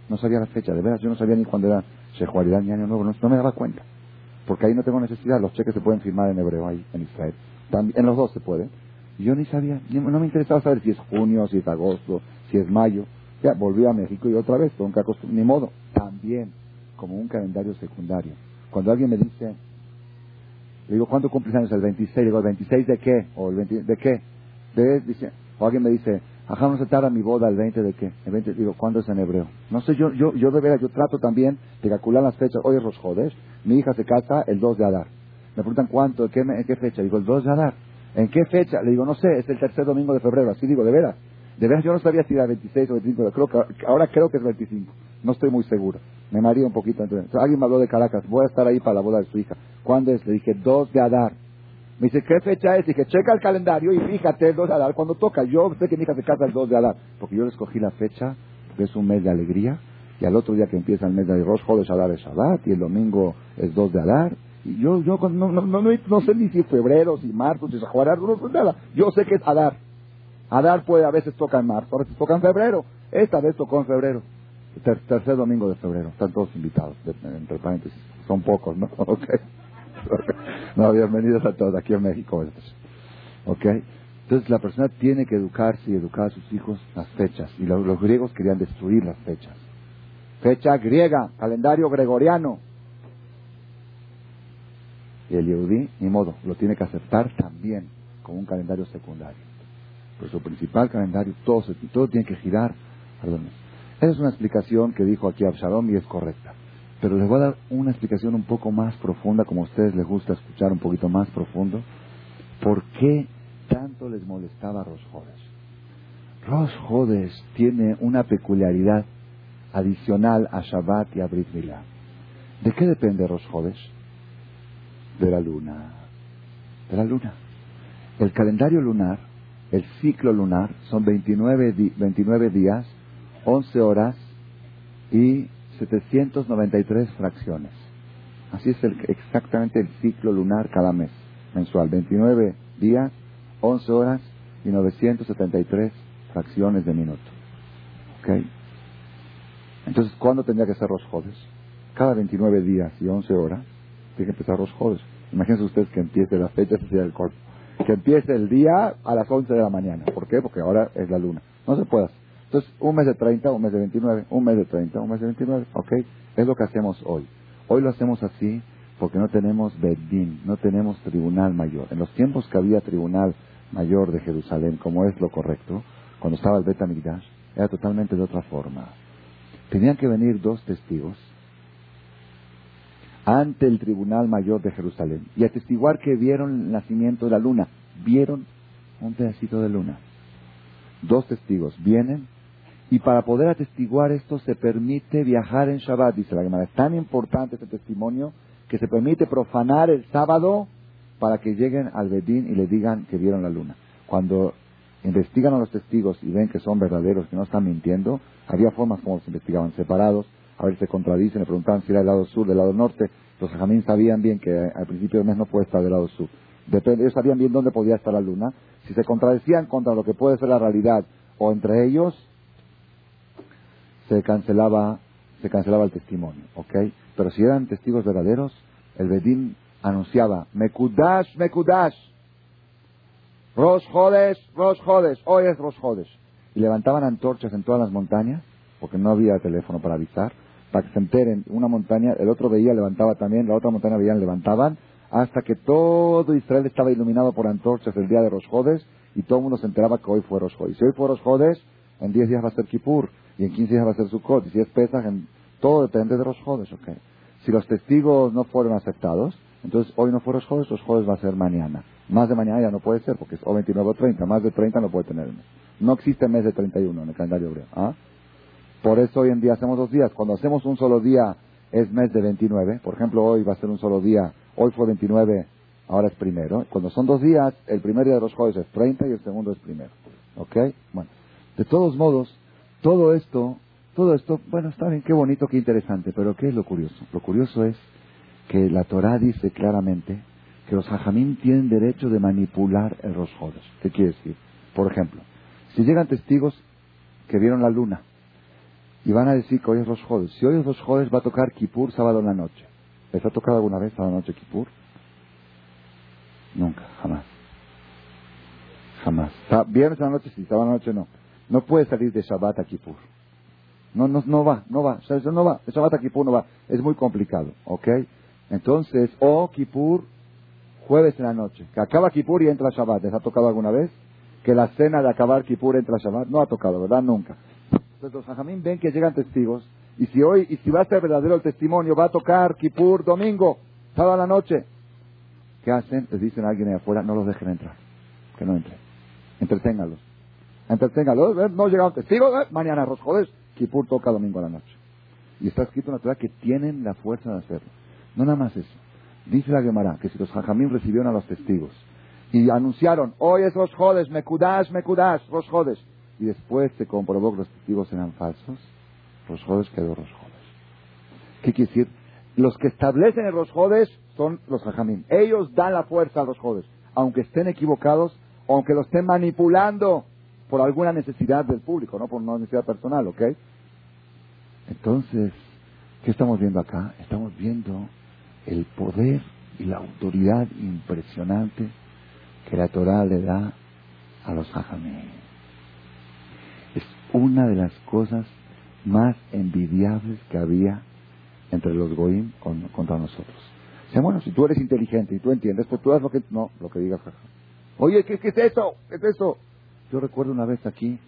no sabía la fecha, de veras, yo no sabía ni cuándo era Shehuaridad ni Año Nuevo, no me daba cuenta porque ahí no tengo necesidad, los cheques se pueden firmar en hebreo ahí, en Israel. También, en los dos se puede. Yo ni sabía, no me interesaba saber si es junio, si es agosto, si es mayo. Ya, volví a México y otra vez, nunca ni modo. También, como un calendario secundario. Cuando alguien me dice, le digo, ¿cuándo cumples años? El 26. Le digo, ¿el 26 de qué? ¿O el 20, de qué? De, dice, o alguien me dice, ajá, no se tarda mi boda el 20 de qué? El 20, digo, ¿cuándo es en hebreo? No sé, yo, yo, yo de veras, yo trato también de calcular las fechas. Hoy es Rosjodes, mi hija se casa el 2 de Adar. Me preguntan cuánto, ¿en qué, en qué fecha? Digo, el 2 de Adar. ¿En qué fecha? Le digo, no sé, es el tercer domingo de febrero. Así digo, de veras. De veras yo no sabía si era 26 o 25, creo que, ahora creo que es 25. No estoy muy seguro. Me maría un poquito. Entonces, alguien me habló de Caracas, voy a estar ahí para la boda de su hija. ¿Cuándo es? Le dije, 2 de Adar. Me dice, ¿qué fecha es? Dije, checa el calendario y fíjate el 2 de Adar cuando toca. Yo sé que mi hija se casa el 2 de Adar, porque yo le escogí la fecha, porque es un mes de alegría y al otro día que empieza el mes de Rosh Chodesh Adar es Shabbat, y el domingo es 2 de Adar. Y yo, yo no, no, no, no sé ni si febrero, si marzo, si es Juará, no sé nada. Yo sé que es Adar. Adar puede, a veces toca en marzo, a veces toca en febrero. Esta vez tocó en febrero. tercer domingo de febrero. Están todos invitados, entre paréntesis. Son pocos, ¿no? *laughs* Ok. *laughs* no, bienvenidos a todos aquí en México. Ok. Entonces la persona tiene que educarse y educar a sus hijos las fechas. Y los griegos querían destruir las fechas. Fecha griega, calendario gregoriano. Y el Yehudí, ni modo, lo tiene que aceptar también como un calendario secundario. Pero su principal calendario, todo, todo tiene que girar. Esa es una explicación que dijo aquí Absalom y es correcta. Pero les voy a dar una explicación un poco más profunda, como a ustedes les gusta escuchar un poquito más profundo. ¿Por qué tanto les molestaba Rosh Hodesh? Rosh Hodesh tiene una peculiaridad adicional a Shabbat y a Brit Milá. ¿De qué depende Rosh Hodesh? De la luna. De la luna. El calendario lunar, el ciclo lunar, son 29, 29 días, 11 horas y 793 fracciones. Así es el, exactamente el ciclo lunar cada mes, mensual. 29 días, 11 horas y 973 fracciones de minuto. ¿Ok? Entonces, ¿cuándo tendría que ser los jodes? Cada 29 días y 11 horas tiene que empezar los jodes. Imagínense ustedes que empiece la fecha del cuerpo. Que empiece el día a las 11 de la mañana. ¿Por qué? Porque ahora es la luna. No se puede. Entonces, un mes de 30, un mes de 29, un mes de 30, un mes de 29. ¿Ok? Es lo que hacemos hoy. Hoy lo hacemos así porque no tenemos Bedín, no tenemos tribunal mayor. En los tiempos que había tribunal mayor de Jerusalén, como es lo correcto, cuando estaba el Bet era totalmente de otra forma. Tenían que venir dos testigos ante el tribunal mayor de Jerusalén y atestiguar que vieron el nacimiento de la luna. Vieron un pedacito de luna. Dos testigos vienen y para poder atestiguar esto se permite viajar en Shabbat, dice la Gemara. Es tan importante este testimonio que se permite profanar el sábado para que lleguen al Bedín y le digan que vieron la luna. Cuando investigan a los testigos y ven que son verdaderos, que no están mintiendo, había formas como se investigaban separados, a ver, se contradicen, le preguntaban si era del lado sur, del lado norte. Los jamín sabían bien que al principio del mes no puede estar del lado sur. Depende, ellos sabían bien dónde podía estar la luna. Si se contradecían contra lo que puede ser la realidad o entre ellos, se cancelaba, se cancelaba el testimonio, ¿ok? Pero si eran testigos verdaderos, el Bedín anunciaba, Mekudash, Mekudash, Rosh Jodes, Rosh Jodes, hoy es Rosh Jodes. Y levantaban antorchas en todas las montañas, porque no había teléfono para avisar, para que se enteren, una montaña, el otro veía, levantaba también, la otra montaña veían, levantaban, hasta que todo Israel estaba iluminado por antorchas el día de Rosh Jodes, y todo el mundo se enteraba que hoy fue Rosh Jodes. Si hoy fue Rosh Jodes, en 10 días va a ser Kippur, y en 15 días va a ser Sukkot, y si es Pesach, en, todo depende de Rosh Jodes, ok. Si los testigos no fueron aceptados, entonces hoy no fue Rosh Jodes, Rosh Jodes va a ser mañana. Más de mañana ya no puede ser, porque es o 29 o 30, más de 30 no puede tener el mes. No existe mes de 31 en el calendario hebreo. ¿ah? Por eso hoy en día hacemos dos días. Cuando hacemos un solo día es mes de 29. Por ejemplo, hoy va a ser un solo día. Hoy fue 29, ahora es primero. Cuando son dos días, el primer día de los jueves es 30 y el segundo es primero. ¿Ok? Bueno, de todos modos, todo esto, todo esto, bueno, está bien, qué bonito, qué interesante, pero ¿qué es lo curioso? Lo curioso es que la Torah dice claramente que los hajamim tienen derecho de manipular el Rosjodes. ¿Qué quiere decir? Por ejemplo, si llegan testigos que vieron la luna, y van a decir que hoy es. Si hoy es va a tocar Kippur sábado en la noche. ¿Les ha tocado alguna vez sábado noche Kippur? Nunca, jamás. Jamás. Viernes en la noche sí, sábado en la noche no. No puede salir de Shabbat a Kippur. No, no, no va, no va. Eso no va. De Shabbat a Kippur no va. Es muy complicado, ¿ok? Entonces, o Kippur, jueves en la noche. Que acaba Kippur y entra Shabbat. ¿Les ha tocado alguna vez? Que la cena de acabar Kippur entra Shabbat. No ha tocado, ¿verdad? Nunca. Entonces los hajamim ven que llegan testigos y si hoy, y si va a ser verdadero el testimonio, va a tocar Kippur domingo, sábado a la noche. ¿Qué hacen? Les dicen a alguien ahí afuera, no los dejen entrar. Que no entren. Entreténgalos. Entreténgalos. ¿eh? No llegaron testigos, ¿eh? mañana los jodes. Kippur toca domingo a la noche. Y está escrito en la Torah que tienen la fuerza de hacerlo. No nada más eso. Dice la Gemara que si los hajamim recibieron a los testigos y anunciaron, hoy es los jodes, mekudash, mekudash, los jodes, y después se comprobó que los testigos eran falsos, los jodes quedó los jodes. ¿Qué quiere decir? Los que establecen el jodes son los hajamim. Ellos dan la fuerza a los jodes, aunque estén equivocados, aunque lo estén manipulando por alguna necesidad del público, no por una necesidad personal, ¿ok? Entonces, ¿qué estamos viendo acá? Estamos viendo el poder y la autoridad impresionante que la Torah le da a los hajamim una de las cosas más envidiables que había entre los goim contra nosotros. O sea, bueno, si tú eres inteligente y tú entiendes, pues tú haz lo que... No, lo que digas. Oye, ¿qué, es eso? ¿Qué es eso? Yo recuerdo una vez aquí,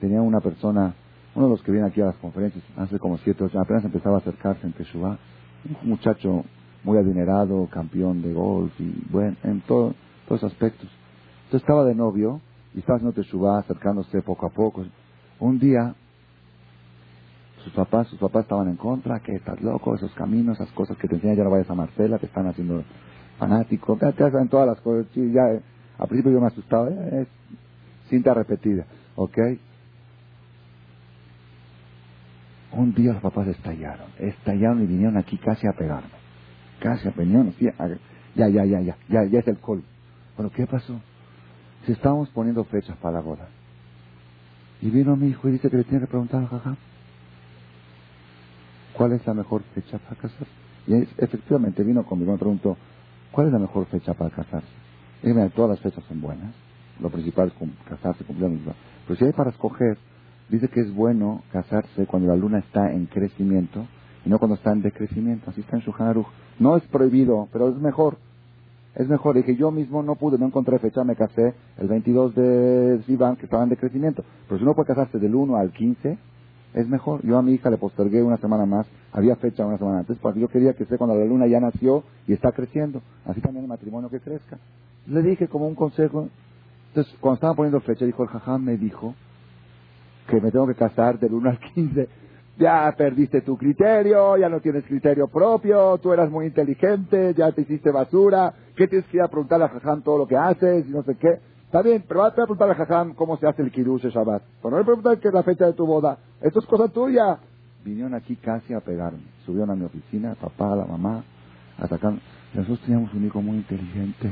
tenía una persona, uno de los que viene aquí a las conferencias, hace como siete, ocho, apenas empezaba a acercarse en Teshuvah, un muchacho muy adinerado, campeón de golf y bueno, en todo, todos aspectos. Entonces estaba de novio y estaba haciendo Teshuvah, acercándose poco a poco. Un día, sus papás, sus papás estaban en contra, que estás loco, esos caminos, esas cosas que te enseñan, ya no vayas a Marcela, te están haciendo fanático, te hacen todas las cosas. Sí, ya, eh, al principio yo me asustaba, eh, es cinta repetida, ¿ok? Un día los papás estallaron, estallaron y vinieron aquí casi a pegarme. Casi a pegarme. Ya, ya, ya, ya, ya, ya es el col. Bueno, ¿qué pasó? Si estábamos poniendo fechas para la boda. Y vino mi hijo y dice que le tiene que preguntar a Jajam. ¿Cuál es la mejor fecha para casarse? Y efectivamente vino conmigo y me preguntó, ¿cuál es la mejor fecha para casarse? Y dije, todas las fechas son buenas. Lo principal es casarse, cumplir misma. Pero si hay para escoger, dice que es bueno casarse cuando la luna está en crecimiento y no cuando está en decrecimiento. Así está en su No es prohibido, pero es mejor. Es mejor. Dije, yo mismo no pude, no encontré fecha, me casé el 22 de Sivan, que estaba en decrecimiento. Pero si uno puede casarse del 1 al 15, es mejor. Yo a mi hija le postergué una semana más, había fecha una semana antes, porque yo quería que sea cuando la luna ya nació y está creciendo. Así también el matrimonio que crezca. Le dije como un consejo. Entonces, cuando estaban poniendo fecha, dijo el jajam, me dijo que me tengo que casar del 1 al 15. Ya perdiste tu criterio, ya no tienes criterio propio, tú eras muy inteligente, ya te hiciste basura, ¿qué tienes que ir a preguntarle a jajam todo lo que haces y no sé qué? Está bien, pero vas a preguntar a Jajam cómo se hace el Kirush Shabbat. Pero no le preguntar qué es la fecha de tu boda. Esto es cosa tuya. Vinieron aquí casi a pegarme. Subieron a mi oficina, papá, la mamá, a sacar. Nosotros teníamos un hijo muy inteligente.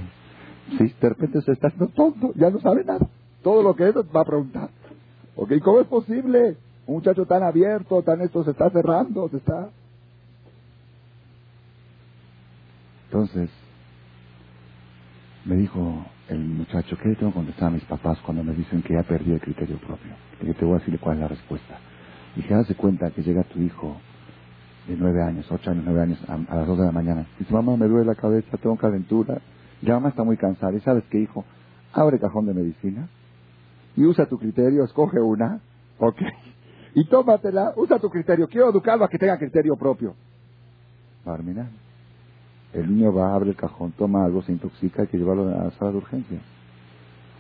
Sí, de repente se está haciendo tonto, ya no sabe nada. Todo lo que es va a preguntar. Ok, ¿cómo es posible? Un muchacho tan abierto, tan esto, se está cerrando, se está... Entonces, me dijo el muchacho, ¿qué le tengo que contestar a mis papás cuando me dicen que ya perdí el criterio propio? Y te voy a decir cuál es la respuesta. Y que hace cuenta que llega tu hijo de nueve años, ocho años, nueve años, a, las dos de la mañana. Dice, mamá, me duele la cabeza, tengo calentura. Y la mamá está muy cansada. ¿Y sabes qué, hijo? Abre cajón de medicina y usa tu criterio, escoge una, ok. Y tómatela, usa tu criterio. Quiero educarlo a que tenga criterio propio. Terminar. El niño va, abre el cajón, toma algo, se intoxica, hay que llevarlo a la sala de urgencia.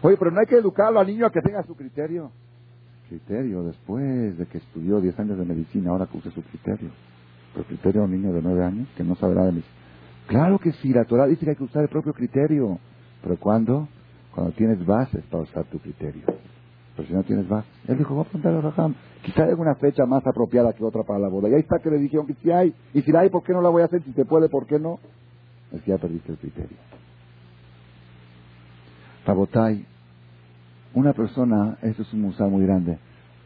Oye, pero no hay que educarlo al niño a que tenga su criterio. Criterio, después de que estudió 10 años de medicina, ahora que use su criterio. Pero criterio a un niño de 9 años que no sabrá de mis... Claro que sí, la Torah dice que hay que usar el propio criterio. ¿Pero cuándo? Cuando tienes bases para usar tu criterio. Pero si no tienes bases. Él dijo, voy a preguntar a Raham. Quizá hay una fecha más apropiada que otra para la boda. Y ahí está que le dijeron que si hay. Y si la hay, ¿por qué no la voy a hacer? Si se puede, ¿por qué no? es que ya perdiste el criterio. Tabotay, una persona, esto es un museo muy grande,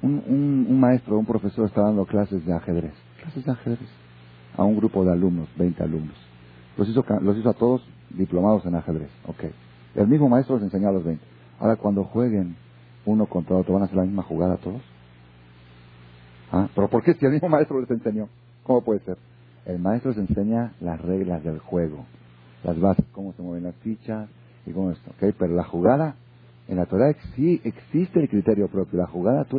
un, un, maestro, un profesor está dando clases de ajedrez, clases de ajedrez, a un grupo de alumnos, 20 alumnos. Los hizo, los hizo a todos diplomados en ajedrez, ok. El mismo maestro les enseñó a los 20. Ahora cuando jueguen uno contra otro, ¿van a hacer la misma jugada todos? ¿Ah? ¿Pero por qué si el mismo maestro les enseñó? ¿Cómo puede ser? El maestro les enseña las reglas del juego, las bases, cómo se mueven las fichas y cómo esto. ¿okay? Pero la jugada, en la Torah sí existe el criterio propio. La jugada, tú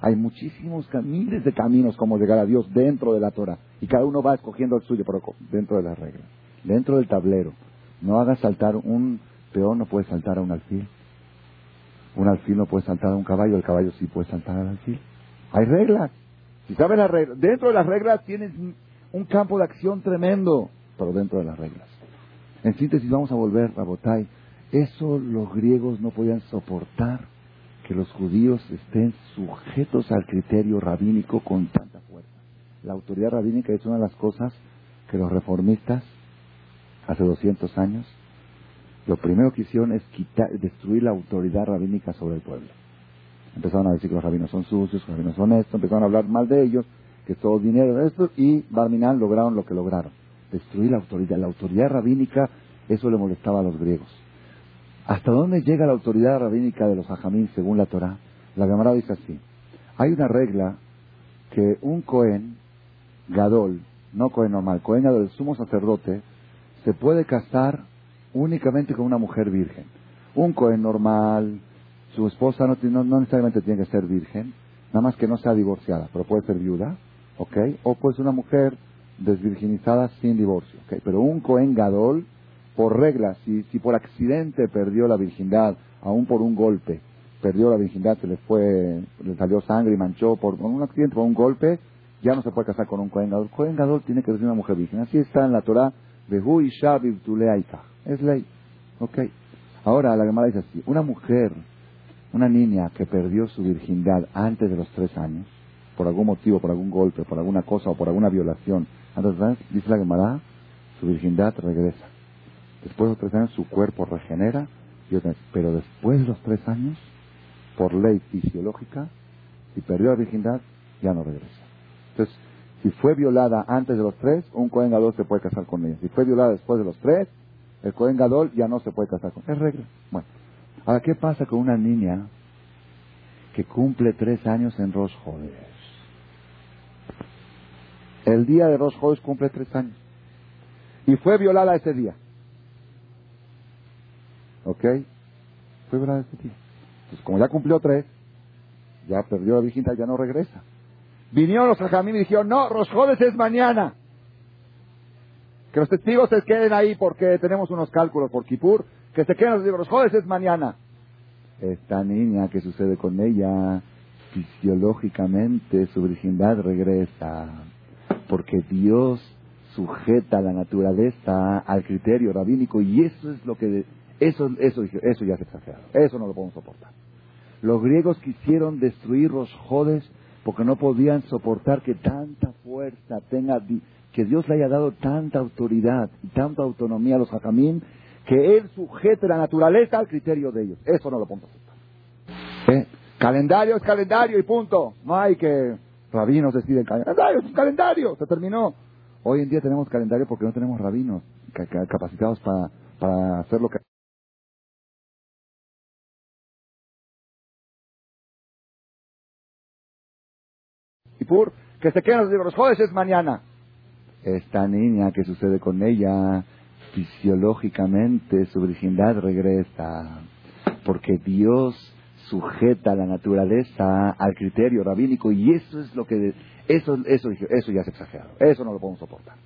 hay muchísimos, miles de caminos como llegar a Dios dentro de la Torah. Y cada uno va escogiendo el suyo, pero dentro de las reglas. Dentro del tablero. No hagas saltar un peón, no puede saltar a un alfil. Un alfil no puede saltar a un caballo, el caballo sí puede saltar al alfil. Hay reglas. Si sabes las reglas, dentro de las reglas tienes un campo de acción tremendo, pero dentro de las reglas. En síntesis, vamos a volver a Botay. Eso los griegos no podían soportar que los judíos estén sujetos al criterio rabínico con tanta fuerza. La autoridad rabínica es una de las cosas que los reformistas, hace 200 años, lo primero que hicieron es quitar, destruir la autoridad rabínica sobre el pueblo. Empezaron a decir que los rabinos son sucios, que los rabinos son esto, empezaron a hablar mal de ellos, que todo dinero de esto, y Barminan lograron lo que lograron, destruir la autoridad. La autoridad rabínica, eso le molestaba a los griegos. ¿Hasta dónde llega la autoridad rabínica de los hajamín según la Torah? La Gemara dice así. Hay una regla que un Cohen Gadol, no Cohen normal, Cohen Gadol, el sumo sacerdote, se puede casar únicamente con una mujer virgen. Un Cohen normal, su esposa no, no, no necesariamente tiene que ser virgen, nada más que no sea divorciada, pero puede ser viuda. ¿ok? O pues una mujer desvirginizada sin divorcio, ¿ok? Pero un Cohen Gadol, por regla, si, si por accidente perdió la virginidad, aún por un golpe, perdió la virginidad, se le fue, le salió sangre y manchó por, un accidente, por un golpe, ya no se puede casar con un Cohen Gadol. Cohen Gadol tiene que ser una mujer virgen. Así está en la Torah, Es ley, ¿ok? Ahora la Gemara dice así, una mujer, una niña que perdió su virginidad antes de los tres años, por algún motivo, por algún golpe, por alguna cosa o por alguna violación, entonces, dice la Gemara, su virginidad regresa. Después de los tres años su cuerpo regenera, pero después de los tres años, por ley fisiológica, si perdió la virginidad, ya no regresa. Entonces, si fue violada antes de los tres, un Cohen Gadol se puede casar con ella. Si fue violada después de los tres, el Cohen Gadol ya no se puede casar con ella. Es regla. Bueno, ahora, ¿qué pasa con una niña que cumple tres años en Rosh El día de Rosh cumple tres años. Y fue violada ese día. ¿Ok? Fue violada ese día. Entonces, como ya cumplió tres, ya perdió la virginidad, ya no regresa. Vinieron los ajamim y dijeron, no, Rosh es mañana. Que los testigos se queden ahí porque tenemos unos cálculos por Kippur. Que se queden los testigos, Rosh es mañana esta niña, ¿qué sucede con ella? Fisiológicamente su virginidad regresa, porque Dios sujeta la naturaleza al criterio rabínico y eso es lo que eso eso eso ya es exagerado, eso no lo podemos soportar. Los griegos quisieron destruir los jodes porque no podían soportar que tanta fuerza tenga que Dios le haya dado tanta autoridad y tanta autonomía a los hajamín que él sujete la naturaleza al criterio de ellos. Eso no lo pongo ¿Eh? Calendario es calendario y punto. No hay que rabinos deciden calendario, es un calendario, se terminó. Hoy en día tenemos calendario porque no tenemos rabinos capacitados para, para hacer lo que... Que se queden los jueves es mañana. Esta niña, ¿qué sucede con ella? fisiológicamente su virginidad regresa, porque Dios sujeta la naturaleza al criterio rabínico y eso es lo que eso eso eso ya es exagerado, eso no lo podemos soportar.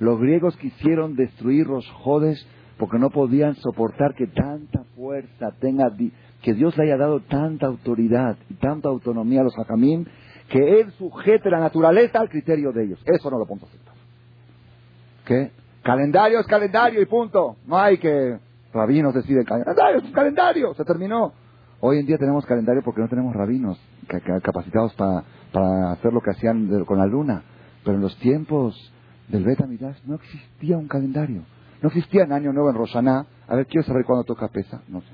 Los griegos quisieron destruir los jodes porque no podían soportar que tanta fuerza tenga que Dios le haya dado tanta autoridad y tanta autonomía a los hajamim que él sujete la naturaleza al criterio de ellos. Eso no lo podemos aceptar. ¿Qué? Calendario es calendario y punto. No hay que rabinos deciden calendario, es calendario, se terminó. Hoy en día tenemos calendario porque no tenemos rabinos capacitados para, para hacer lo que hacían con la luna. Pero en los tiempos del Beta Midrash no existía un calendario. No existía en Año Nuevo en Roshaná. A ver, quiero saber cuándo toca pesa. No sé.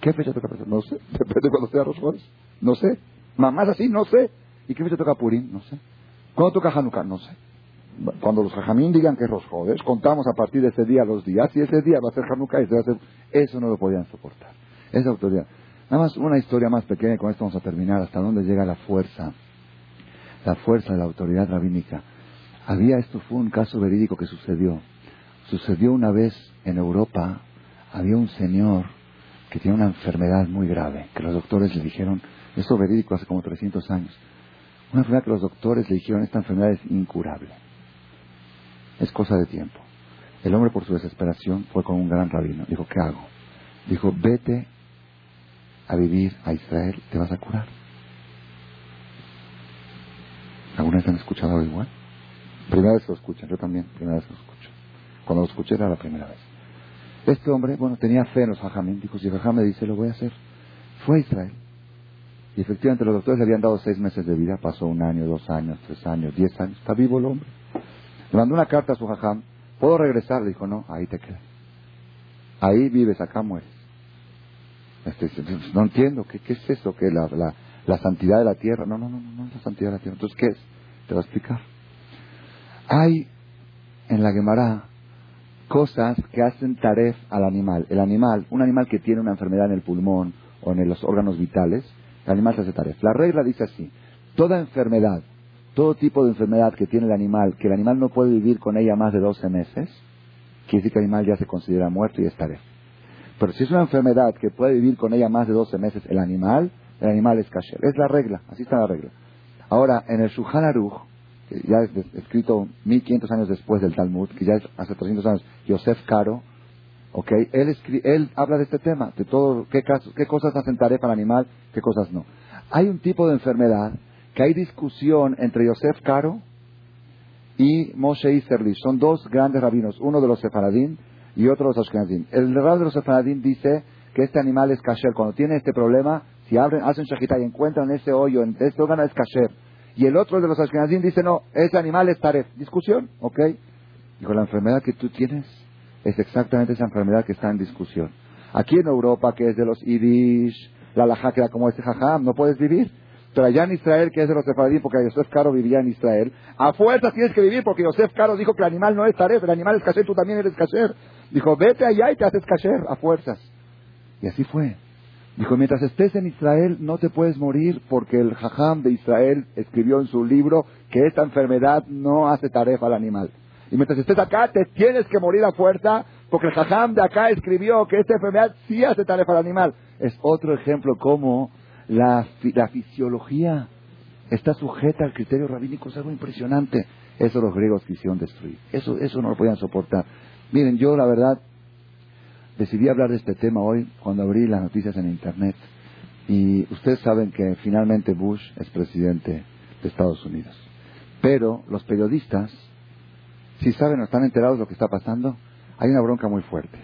¿Qué fecha toca pesa? No sé. *laughs* Depende de cuándo sea Rosh No sé. Mamás así, no sé. ¿Y qué fecha toca Purim? No sé. ¿Cuándo toca Hanukkah? No sé. Cuando los jajamín digan que es los jodes, contamos a partir de ese día los días, y ese día va a ser Hanukkah y se va a hacer... Eso no lo podían soportar. Esa autoridad. Nada más una historia más pequeña, con esto vamos a terminar. ¿Hasta dónde llega la fuerza? La fuerza de la autoridad rabínica. Había, esto fue un caso verídico que sucedió. Sucedió una vez en Europa, había un señor que tenía una enfermedad muy grave, que los doctores le dijeron, esto verídico hace como 300 años, una enfermedad que los doctores le dijeron, esta enfermedad es incurable es cosa de tiempo. El hombre por su desesperación fue con un gran rabino. Dijo, ¿qué hago? Dijo, vete a vivir a Israel, te vas a curar. ¿Alguna vez han escuchado algo igual? Primera vez lo escuchan, yo también, primera vez lo escucho. Cuando lo escuché era la primera vez. Este hombre, bueno, tenía fe en los dijo, si el me dice, lo voy a hacer. Fue a Israel. Y efectivamente los doctores le habían dado seis meses de vida, pasó un año, dos años, tres años, diez años, está vivo el hombre. Le mandó una carta a su jajam. ¿Puedo regresar? Le dijo, no, ahí te quedas. Ahí vives, acá mueres. Este, no entiendo, ¿qué, qué es eso? ¿Qué la, la, la, santidad de la tierra? No, no, no, no, es la santidad de la tierra. Entonces, ¿qué es? Te voy a explicar. Hay en la Gemara cosas que hacen taref al animal. El animal, un animal que tiene una enfermedad en el pulmón o en los órganos vitales, el animal se taref. La regla dice así, toda enfermedad todo tipo de enfermedad que tiene el animal, que el animal no puede vivir con ella más de 12 meses, quiere decir que el animal ya se considera muerto y está Pero si es una enfermedad que puede vivir con ella más de 12 meses el animal, el animal es kasher. Es la regla, así está la regla. Ahora, en el Shulchan Aruch, que ya es escrito 1500 años después del Talmud, que ya es hace 300 años, Yosef Caro, okay, él, él habla de este tema, de todo, qué, qué cosas hacen tarea para animal, qué cosas no. Hay un tipo de enfermedad que hay discusión entre Yosef Caro y Moshe Iserlich. Son dos grandes rabinos, uno de los sefaradín y otro de los ashkenazim. El rabino de los sefaradín dice que este animal es kasher. Cuando tiene este problema, si abren, hacen shajita y encuentran ese hoyo, en este órgano es kasher, y el otro de los ashkenazim dice, no, ese animal es taref. Discusión, ¿ok? Dijo, la enfermedad que tú tienes es exactamente esa enfermedad que está en discusión. Aquí en Europa, que es de los Idish, la laja que como este jajam, no puedes vivir. Pero allá en Israel, que es de los sefaradí, porque Yosef Caro vivía en Israel, a fuerza tienes que vivir porque Yosef Caro dijo que el animal no es taref, el animal es kasher, tú también eres kasher. Dijo, vete allá y te haces kasher, a fuerzas. Y así fue. Dijo, mientras estés en Israel no te puedes morir porque el jajam de Israel escribió en su libro que esta enfermedad no hace tarefa al animal. Y mientras estés acá te tienes que morir a fuerza porque el jajam de acá escribió que esta enfermedad sí hace tarefa al animal. Es otro ejemplo como la, la fisiología está sujeta al criterio rabínico, es algo impresionante. Eso los griegos quisieron destruir. Eso, eso no lo podían soportar. Miren, yo la verdad decidí hablar de este tema hoy cuando abrí las noticias en Internet. Y ustedes saben que finalmente Bush es presidente de Estados Unidos. Pero los periodistas, si saben o están enterados de lo que está pasando, hay una bronca muy fuerte.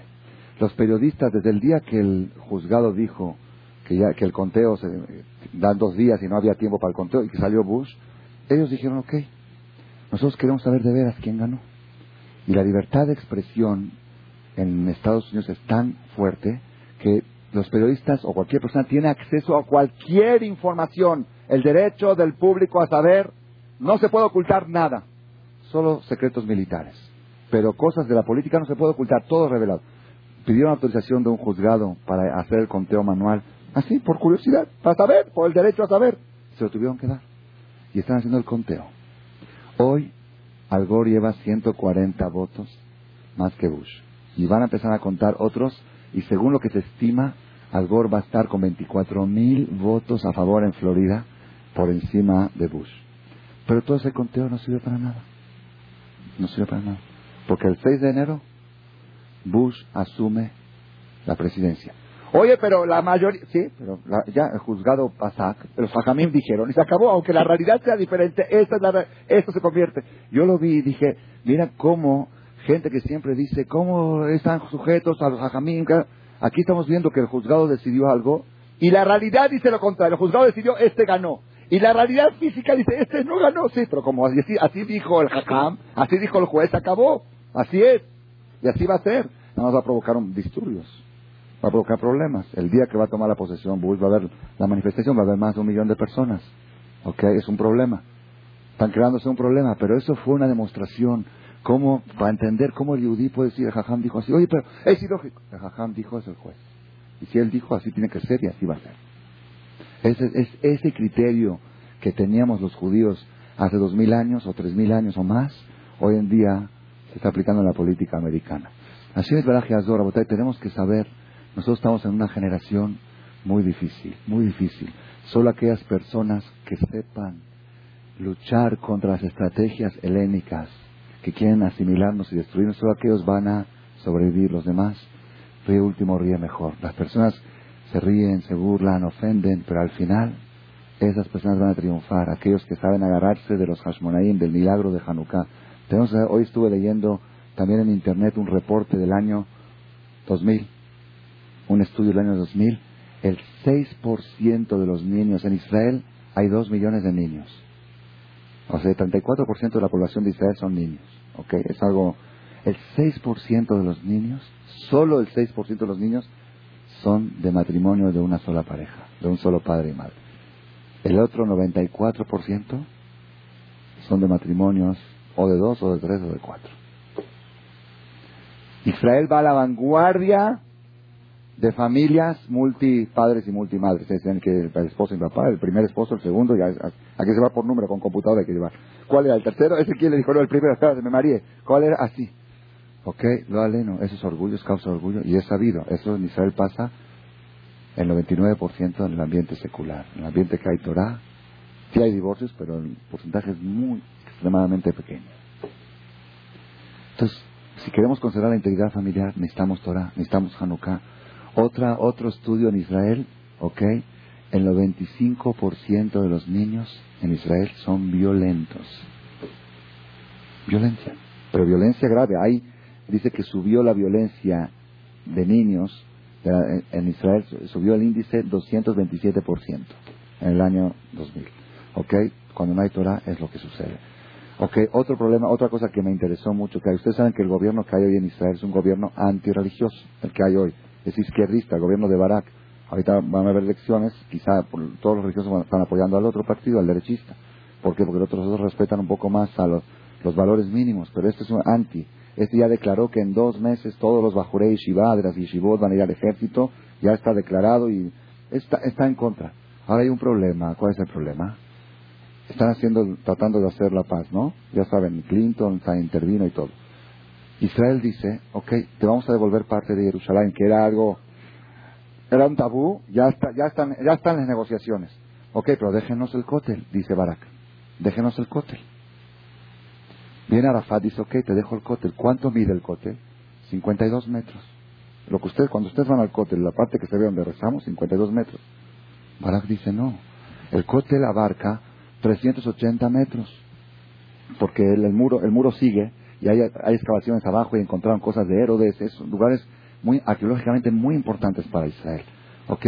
Los periodistas, desde el día que el juzgado dijo que, ya, que el conteo se dan dos días y no había tiempo para el conteo y que salió Bush, ellos dijeron, ok, nosotros queremos saber de veras quién ganó. Y la libertad de expresión en Estados Unidos es tan fuerte que los periodistas o cualquier persona tiene acceso a cualquier información. El derecho del público a saber, no se puede ocultar nada, solo secretos militares. Pero cosas de la política no se puede ocultar, todo revelado. Pidieron autorización de un juzgado para hacer el conteo manual, así, por curiosidad, para saber, por el derecho a saber. Se lo tuvieron que dar. Y están haciendo el conteo. Hoy, Al Gore lleva 140 votos más que Bush y van a empezar a contar otros y según lo que se estima, Al Gore va a estar con 24 mil votos a favor en Florida por encima de Bush. Pero todo ese conteo no sirve para nada. No sirve para nada. Porque el 6 de enero Bush asume la presidencia. Oye, pero la mayoría, sí, pero ya el juzgado Pasak, los Fajamim dijeron, y se acabó, aunque la realidad sea diferente, esta es la, esto se convierte. Yo lo vi y dije, mira cómo gente que siempre dice, ¿cómo están sujetos a los hajamim? Aquí estamos viendo que el juzgado decidió algo y la realidad dice lo contrario. El juzgado decidió, este ganó. Y la realidad física dice, este no ganó. Sí, pero como así, así dijo el hajam, así dijo el juez, acabó. Así es. Y así va a ser. Nada más va a provocar disturbios. Va a provocar problemas. El día que va a tomar la posesión Bush va a haber la manifestación, va a haber más de un millón de personas. ¿Ok? Es un problema. Están creándose un problema, pero eso fue una demostración ¿Cómo, para entender cómo el yudí puede decir, el jajam dijo así, oye, pero es ilógico. El jajam dijo, es el juez. Y si él dijo, así tiene que ser y así va a ser. Ese, es ese criterio que teníamos los judíos hace dos mil años o tres mil años o más, hoy en día se está aplicando en la política americana. Así es, Baraje Azor, tenemos que saber, nosotros estamos en una generación muy difícil, muy difícil. Solo aquellas personas que sepan luchar contra las estrategias helénicas, que quieren asimilarnos y destruirnos, solo aquellos van a sobrevivir, los demás, ríe último, ríe mejor. Las personas se ríen, se burlan, ofenden, pero al final esas personas van a triunfar, aquellos que saben agarrarse de los Hashmonaim, del milagro de Hanukkah. Tenemos, hoy estuve leyendo también en internet un reporte del año 2000, un estudio del año 2000, el 6% de los niños en Israel, hay 2 millones de niños. O sea, el 34% de la población de Israel son niños. ¿Ok? Es algo. El 6% de los niños, solo el 6% de los niños, son de matrimonio de una sola pareja, de un solo padre y madre. El otro 94% son de matrimonios o de dos, o de tres, o de cuatro. Israel va a la vanguardia de familias multipadres y multimadres. Decían que el esposo y papá, el primer esposo, el segundo, ya aquí se va por número, con computadora hay que llevar. ¿Cuál era el tercero? Ese quien le dijo, no, el primero, me mareé. ¿Cuál era? Así. Ok, lo aleno, eso es orgullo, es causa de orgullo, y es sabido. Eso en Israel pasa el 99% en el ambiente secular. En el ambiente que hay Torah, sí hay divorcios, pero el porcentaje es muy extremadamente pequeño. Entonces, si queremos conservar la integridad familiar, necesitamos Torah, necesitamos Hanukkah, otra, otro estudio en Israel, ¿ok? El 95% de los niños en Israel son violentos. Violencia. Pero violencia grave. Ahí dice que subió la violencia de niños en Israel subió el índice 227% en el año 2000. ¿Ok? Cuando no hay Torah es lo que sucede. Ok, otro problema, otra cosa que me interesó mucho, que ustedes saben que el gobierno que hay hoy en Israel es un gobierno antirreligioso, el que hay hoy. Es izquierdista, el gobierno de Barak. Ahorita van a haber elecciones, quizá todos los religiosos están apoyando al otro partido, al derechista. ¿Por qué? Porque los otros respetan un poco más a los, los valores mínimos, pero este es un anti. Este ya declaró que en dos meses todos los Bajurei Shiva de las van a ir al ejército, ya está declarado y está, está en contra. Ahora hay un problema. ¿Cuál es el problema? Están haciendo, tratando de hacer la paz, ¿no? Ya saben, Clinton intervino y todo. Israel dice, ok, te vamos a devolver parte de Jerusalén, que era algo, era un tabú, ya, está, ya, están, ya están las negociaciones. Ok, pero déjenos el cótel, dice Barak. Déjenos el cótel. Viene Arafat, dice, ok, te dejo el cótel. ¿Cuánto mide el cótel? 52 metros. Lo que ustedes, cuando ustedes van al cótel, la parte que se ve donde rezamos, 52 metros. Barak dice, no. El cótel abarca 380 metros. Porque el, muro, el muro sigue y hay, excavaciones abajo y encontraron cosas de Herodes, es lugares muy arqueológicamente muy importantes para Israel. ¿Ok?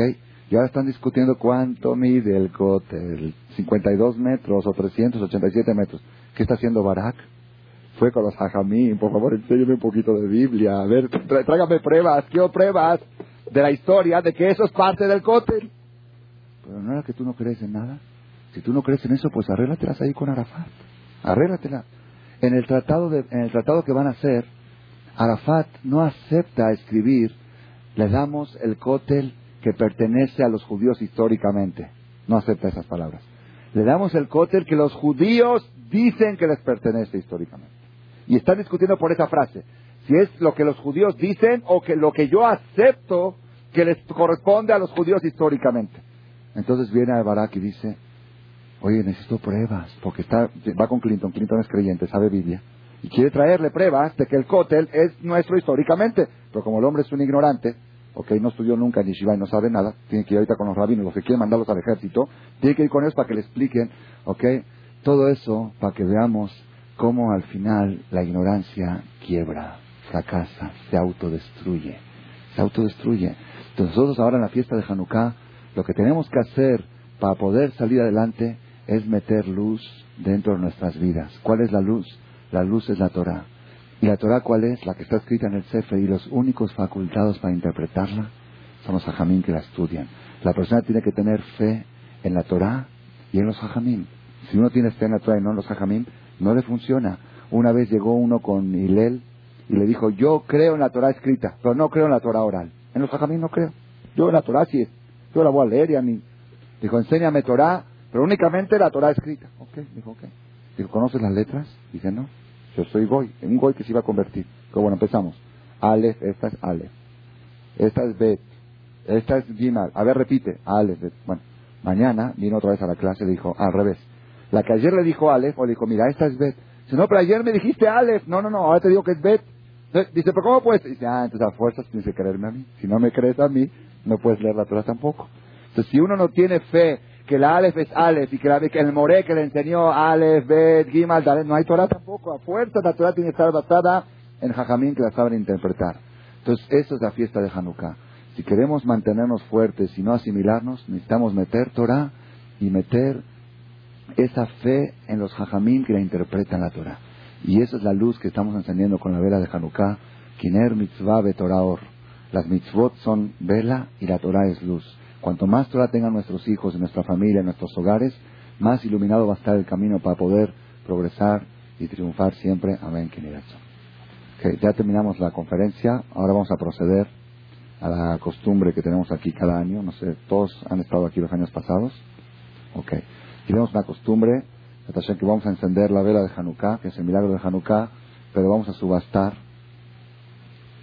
Y ahora están discutiendo cuánto mide el cótel, 52 metros o 387 metros. ¿Qué está haciendo Barak? Fue con los hajamín, por favor, enséñame un poquito de Biblia. A ver, tráigame pruebas, quiero pruebas de la historia de que eso es parte del cótel. Pero no era que tú no crees en nada. Si tú no crees en eso, pues arréglatelas ahí con Arafat. Arréglatela. En el tratado, de, en el tratado que van a hacer, Arafat no acepta escribir, le damos el cótel que pertenece a los judíos históricamente. No acepta esas palabras. Le damos el cótel que los judíos dicen que les pertenece históricamente. Y están discutiendo por esa frase. Si es lo que los judíos dicen o que lo que yo acepto que les corresponde a los judíos históricamente. Entonces viene Barak y dice, oye, necesito pruebas, porque está, va con Clinton, Clinton es creyente, sabe Biblia, y quiere traerle pruebas de que el cótel es nuestro históricamente, pero como el hombre es un ignorante, ok, no estudió nunca en Yeshiva y no sabe nada, tiene que ir ahorita con los rabinos, los que quieren mandarlos al ejército, tiene que ir con ellos para que le expliquen, ok, todo eso para que veamos cómo al final la ignorancia quiebra, fracasa, se autodestruye, se autodestruye. Entonces nosotros ahora en la fiesta de Hanukkah, lo que tenemos que hacer para poder salir adelante es meter luz dentro de nuestras vidas. ¿Cuál es la luz? La luz es la Torah. ¿Y la Torah cuál es? La que está escrita en el Sefer y los únicos facultados para interpretarla son los hajamim que la estudian. La persona tiene que tener fe en la Torah y en los hajamim. Si uno tiene fe en la Torah y no en los hajamim, no le funciona. Una vez llegó uno con Hilel y le dijo, yo creo en la Torah escrita, pero no creo en la Torah oral. En los hajamim no creo. Yo en la Torah sí, yo la voy a leer y a mí. Dijo, enséñame Torah pero únicamente la Torah escrita. Ok, dijo, ok. Dijo, ¿conoces las letras? Dice, no. Yo soy Goy, un Goy que se iba a convertir. Pero bueno, empezamos. Aleph, esta es Aleph. Esta es Bet. Esta es Gimal. A ver, repite. Bet. Bueno, mañana vino otra vez a la clase y dijo, al revés. La que ayer le dijo Aleph, o le dijo, mira, esta es Bet. Dice, no, pero ayer me dijiste Aleph. No, no, no, ahora te digo que es Bet. Dice, pero ¿cómo puedes? Dice, ah, entonces a fuerzas tienes que creerme a mí. Si no me crees a mí, no puedes leer la Torah tampoco. Entonces, si uno no tiene fe que la Aleph es Aleph y que, la, que el Moré que le enseñó Aleph, Bet, Gimal, Dalet, no hay Torah tampoco. A fuerza la Torah tiene que estar basada en Jajamín que la saben interpretar. Entonces, eso es la fiesta de Hanukkah. Si queremos mantenernos fuertes y no asimilarnos, necesitamos meter Torah y meter esa fe en los Jajamín que la interpretan la Torah. Y esa es la luz que estamos encendiendo con la vela de Hanukkah. Kiner mitzvah Torah Las mitzvot son vela y la Torah es luz. Cuanto más Torah tengan nuestros hijos, nuestra familia, nuestros hogares, más iluminado va a estar el camino para poder progresar y triunfar siempre. Amén. Okay, ya terminamos la conferencia. Ahora vamos a proceder a la costumbre que tenemos aquí cada año. No sé, todos han estado aquí los años pasados. Ok. tenemos una costumbre, que vamos a encender la vela de Hanukkah, que es el milagro de Hanukkah, pero vamos a subastar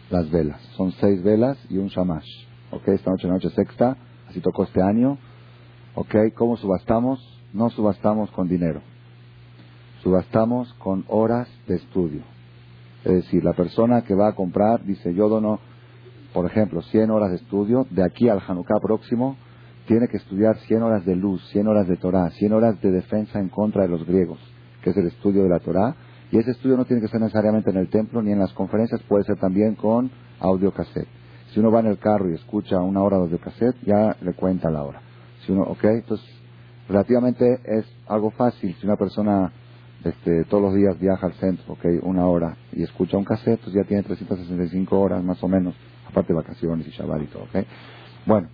las velas. Son seis velas y un shamash. Ok, esta noche, noche sexta, así tocó este año. ¿Ok? ¿Cómo subastamos? No subastamos con dinero. Subastamos con horas de estudio. Es decir, la persona que va a comprar dice, yo dono, por ejemplo, 100 horas de estudio, de aquí al Hanukkah próximo, tiene que estudiar 100 horas de luz, 100 horas de Torah, 100 horas de defensa en contra de los griegos, que es el estudio de la Torah. Y ese estudio no tiene que ser necesariamente en el templo ni en las conferencias, puede ser también con audio cassette. Si uno va en el carro y escucha una hora de cassette, ya le cuenta la hora. Si uno, ok, entonces relativamente es algo fácil. Si una persona este, todos los días viaja al centro, ok, una hora, y escucha un cassette, pues ya tiene 365 horas más o menos, aparte de vacaciones y Shabbat y todo, ok. Bueno,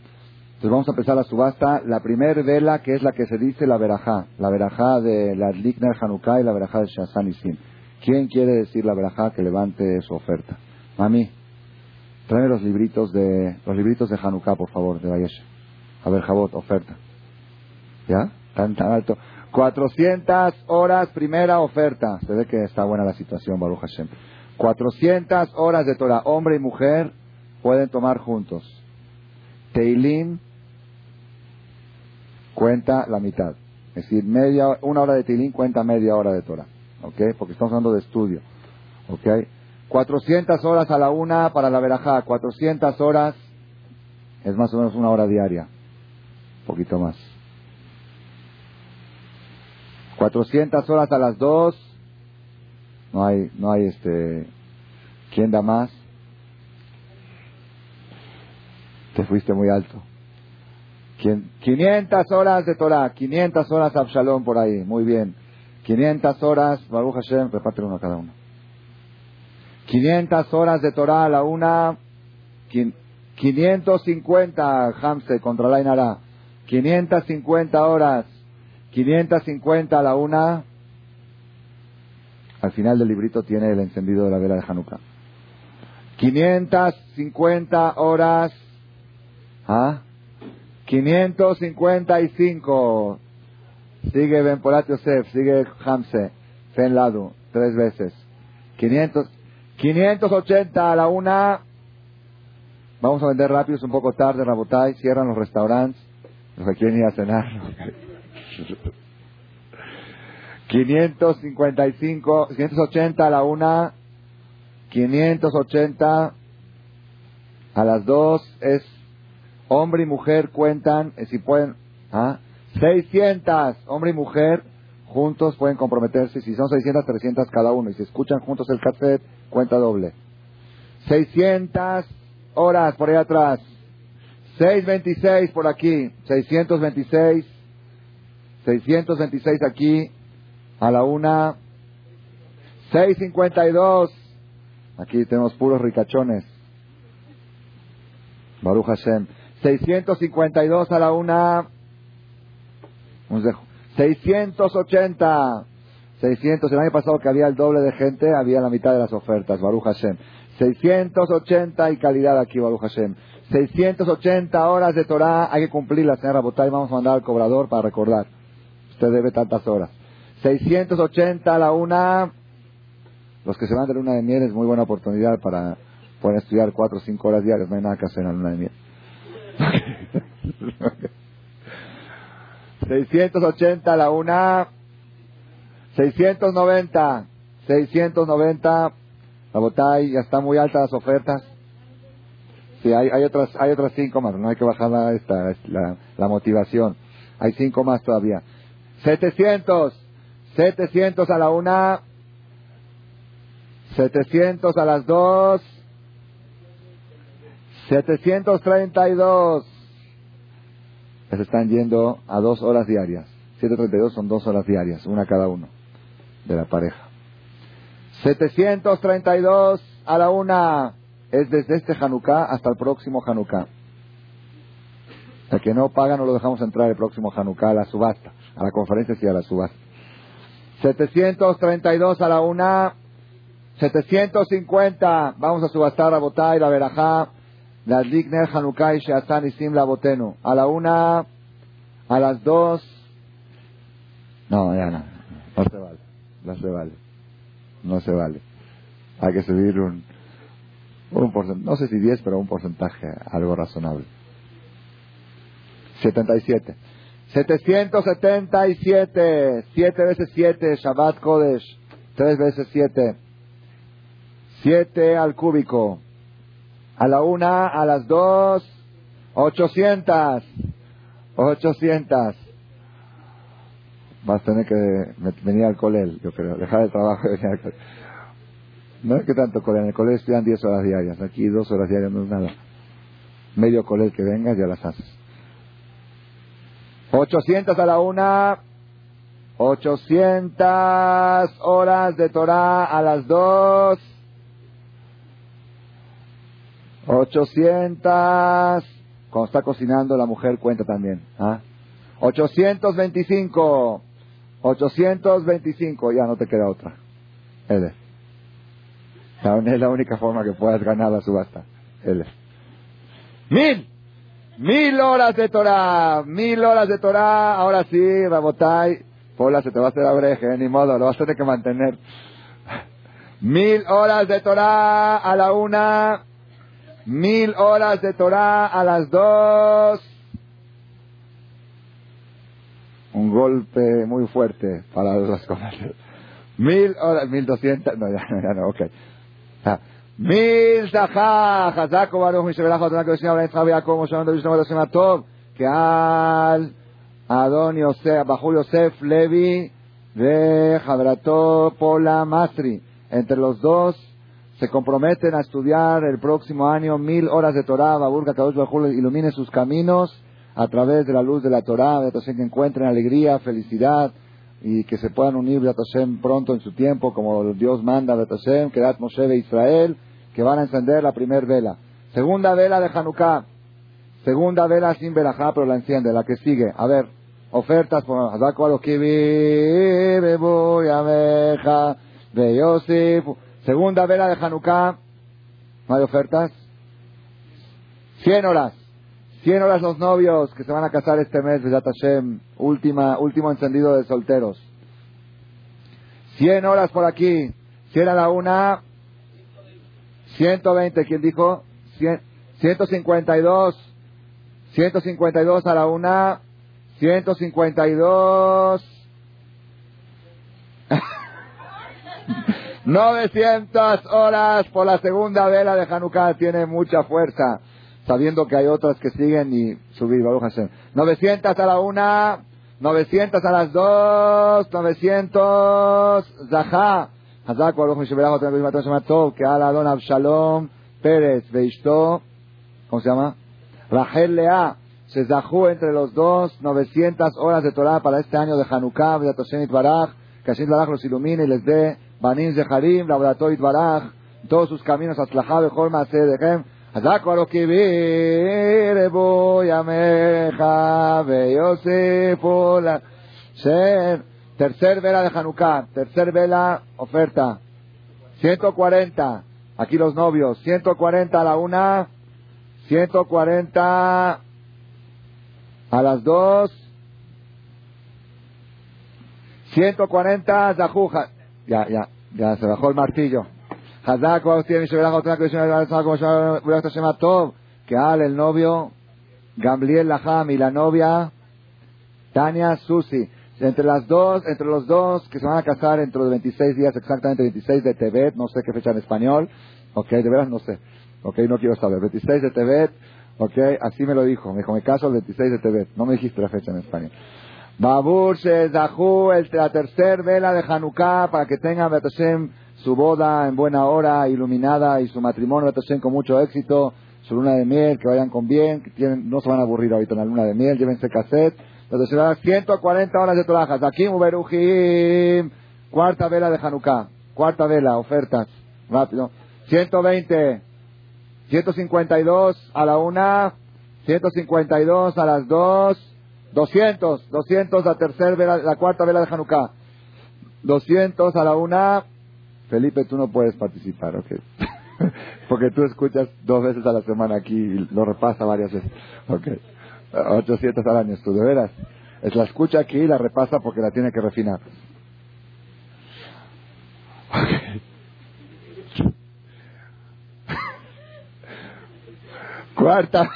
entonces vamos a empezar la subasta. La primera vela, que es la que se dice la verajá, la verajá de la Likner Hanukkah y la verajá de Shazan y Sim. ¿Quién quiere decir la verajá que levante su oferta? Mami, tráeme los libritos de los libritos de Hanukkah, por favor, de Bayesh. A ver, Jabot, oferta. ¿Ya? Tan, tan alto. 400 horas, primera oferta. Se ve que está buena la situación, Baruch Hashem. 400 horas de Torah. Hombre y mujer pueden tomar juntos. Teilim cuenta la mitad. Es decir, media, una hora de Teilim cuenta media hora de Torah. ¿Ok? Porque estamos hablando de estudio. ¿Ok? 400 horas a la una para la verajá. 400 horas es más o menos una hora diaria. Un poquito más. 400 horas a las 2. No hay, no hay este. ¿Quién da más? Te fuiste muy alto. 500 horas de Torah, 500 horas Absalón por ahí, muy bien. 500 horas, Baruch Hashem, reparte uno a cada uno. 500 horas de Torah a la una, 550 Hamse contra la Inara, 550 horas 550 a la una. Al final del librito tiene el encendido de la vela de Hanukkah. 550 horas. ¿Ah? 555. Sigue Ben Polat Yosef, sigue Hamse, Fen Ladu, tres veces. 500, 580 a la una. Vamos a vender rápido, es un poco tarde, Rabotai, cierran los restaurantes. Los que quieren ir a cenar. 555, 580 a la una, 580 a las dos, es hombre y mujer cuentan, eh, si pueden, ¿ah? 600, hombre y mujer juntos pueden comprometerse, si son 600, 300 cada uno, y si escuchan juntos el cassette, cuenta doble. 600 horas por ahí atrás, 626 por aquí, 626 626 aquí, a la una, 652. Aquí tenemos puros ricachones. Baruch Hashem. 652 a la una. 680. 600. El año pasado que había el doble de gente, había la mitad de las ofertas. Baruch Hashem. 680 y calidad aquí, Baruch Hashem. 680 horas de Torah, hay que cumplirlas, señora Botay. Vamos a mandar al cobrador para recordar. Usted debe tantas horas. 680 a la una. Los que se van de luna de miel es muy buena oportunidad para poder estudiar 4 o 5 horas diarias. No hay nada que hacer en la luna de miel. 680 a la una. 690. 690. La botay ya está muy alta las ofertas. Sí, hay, otras, hay otras cinco más. No hay que bajar la, la, la motivación. Hay cinco más todavía. 700. 700 a la una. 700 a las dos. 732. Se están yendo a dos horas diarias. 732 son dos horas diarias, una cada uno de la pareja. 732 a la una es desde este Hanukkah hasta el próximo Hanukkah. El que no paga no lo dejamos entrar el próximo Hanukkah a la subasta, a la conferencia y a la subasta. 732 a la una, 750, vamos a subastar a Botay, la Berajá, y Sheatan y Sim la Botenu. A la una, a las dos, no, ya no, no se vale, no se vale, no se vale. Hay que subir un, un porcentaje, no sé si 10, pero un porcentaje, algo razonable. 77. 777, 7 veces 7, Shabbat Kodesh, 3 veces 7, 7 al cúbico, a la una, a las dos, 800, 800. Vas a tener que venir al colel, yo creo, dejar el trabajo y venir al colel. No es que tanto colel, en el colel estudian 10 horas diarias, aquí 2 horas diarias no es nada. Medio colel que venga, ya las haces. 800 a la una. 800 horas de Torah a las dos. 800. Cuando está cocinando, la mujer cuenta también. ¿ah? 825. 825. Ya no te queda otra. Él es. Es la única forma que puedas ganar la subasta. Él es. Mil. Mil horas de Torah. Mil horas de Torah. Ahora sí, Rabotai. Pola, se te va a hacer abreje, ni modo, lo vas a tener que mantener. Mil horas de Torah a la una. Mil horas de Torah a las dos. Un golpe muy fuerte para los comercios. Mil horas, mil doscientas, no, ya, ya no, ok. Mil zahá, hazako baruch, mishabelach, otanako, yosina, abraham, yitzchak, yaakov, moshe, ando, yusna, vodosima, tov, que al Adon Yosef, Bajú Yosef, Levi, de Jabrato, Pola, Masri. Entre los dos se comprometen a estudiar el próximo año mil horas de Torah, Baburga Kadosh Bajú ilumine sus caminos a través de la luz de la Torah, que encuentren alegría, felicidad y que se puedan unir Beatoshem pronto en su tiempo, como Dios manda Beatoshem, que Moshe de Israel, que van a encender la primera vela. Segunda vela de Hanukkah. Segunda vela sin verajá, pero la enciende. La que sigue. A ver, ofertas por de Yosef. Segunda vela de Hanukkah. ¿No hay ofertas? Cien horas. Cien horas los novios que se van a casar este mes, de Hashem. Última, último encendido de solteros. Cien horas por aquí. Cien a la una. Ciento veinte. ¿Quién dijo? Ciento cincuenta y dos. Ciento cincuenta y dos a la una. 152. 900 horas por la segunda vela de Hanukkah tiene mucha fuerza, sabiendo que hay otras que siguen y subir, Baruch Hashem. 900 a la una, 900 a las dos, 900 Zahá. Hazak Baruch Hashem, que ala Don Abshalom Pérez Beishto, ¿cómo se llama? Rachel Lea se zahú entre los dos 900 horas de Torah para este año de Hanukkah, Hashem Baraj, que Hashem Baraj los ilumine y les dé Banim Zeharim, Laboratorio Baraj, todos sus caminos, Aslajá, Bejol, Maaseh, Dechem, Hazak Barokibir, Ebo, Yameja, Yosef, Ola, Ser, tercer vela de Hanukkah, tercer vela, oferta, 140, aquí los novios, 140 a la una, 140 a las dos. 140 Zahuja. Ya, ya, ya se bajó el martillo. Hazak, que al el novio, Gamliel Laham y la novia, Tania Susi. Entre las dos, entre los dos que se van a casar dentro de 26 días, exactamente 26 de Tebet, no sé qué fecha en español, ok, de veras no sé, ok, no quiero saber, 26 de Tebet, Ok, así me lo dijo. Me dijo, me caso el 26 de Tebet. No me dijiste la fecha en España. Babur Shezahu, la tercer vela de Hanukkah, para que tengan Betashem su boda en buena hora, iluminada, y su matrimonio Betashem con mucho éxito, su luna de miel, que vayan con bien, que tienen, no se van a aburrir ahorita en la luna de miel, llévense cassette. Entonces dar 140 horas de trabajas. Aquí Uberujim, cuarta vela de Hanukkah, cuarta vela, ofertas, rápido. 120 152 a la una, 152 a las dos, 200, 200 la tercera vela, la cuarta vela de Hanukkah, 200 a la una. Felipe, tú no puedes participar, ok. *laughs* Porque tú escuchas dos veces a la semana aquí y lo repasa varias veces. Ok. 800 al año, tú de veras. Es la escucha aquí y la repasa porque la tiene que refinar. Okay. *laughs* Cuarta.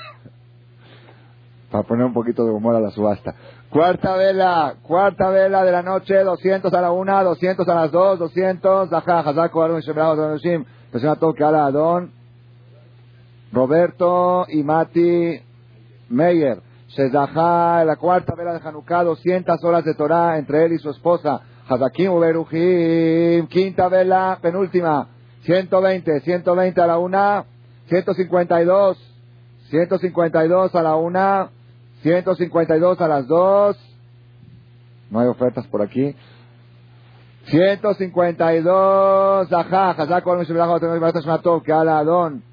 Para poner un poquito de humor a la subasta. Cuarta vela, cuarta vela de la noche, 200 a la una, 200 a las dos, 200. Ajá, Hazako, Arun, Shebrao, Donoshim. Persona que a Adón, Roberto y Mati Meyer. Shezahá, la cuarta vela de Hanukkah, 200 horas de Torah entre él y su esposa. Hazakim Uberujim, quinta vela, penúltima. 120, 120 a la una, 152. 152 a la una, 152 a las dos. No hay ofertas por aquí. 152, ajá, Hazak Kol ala Adon.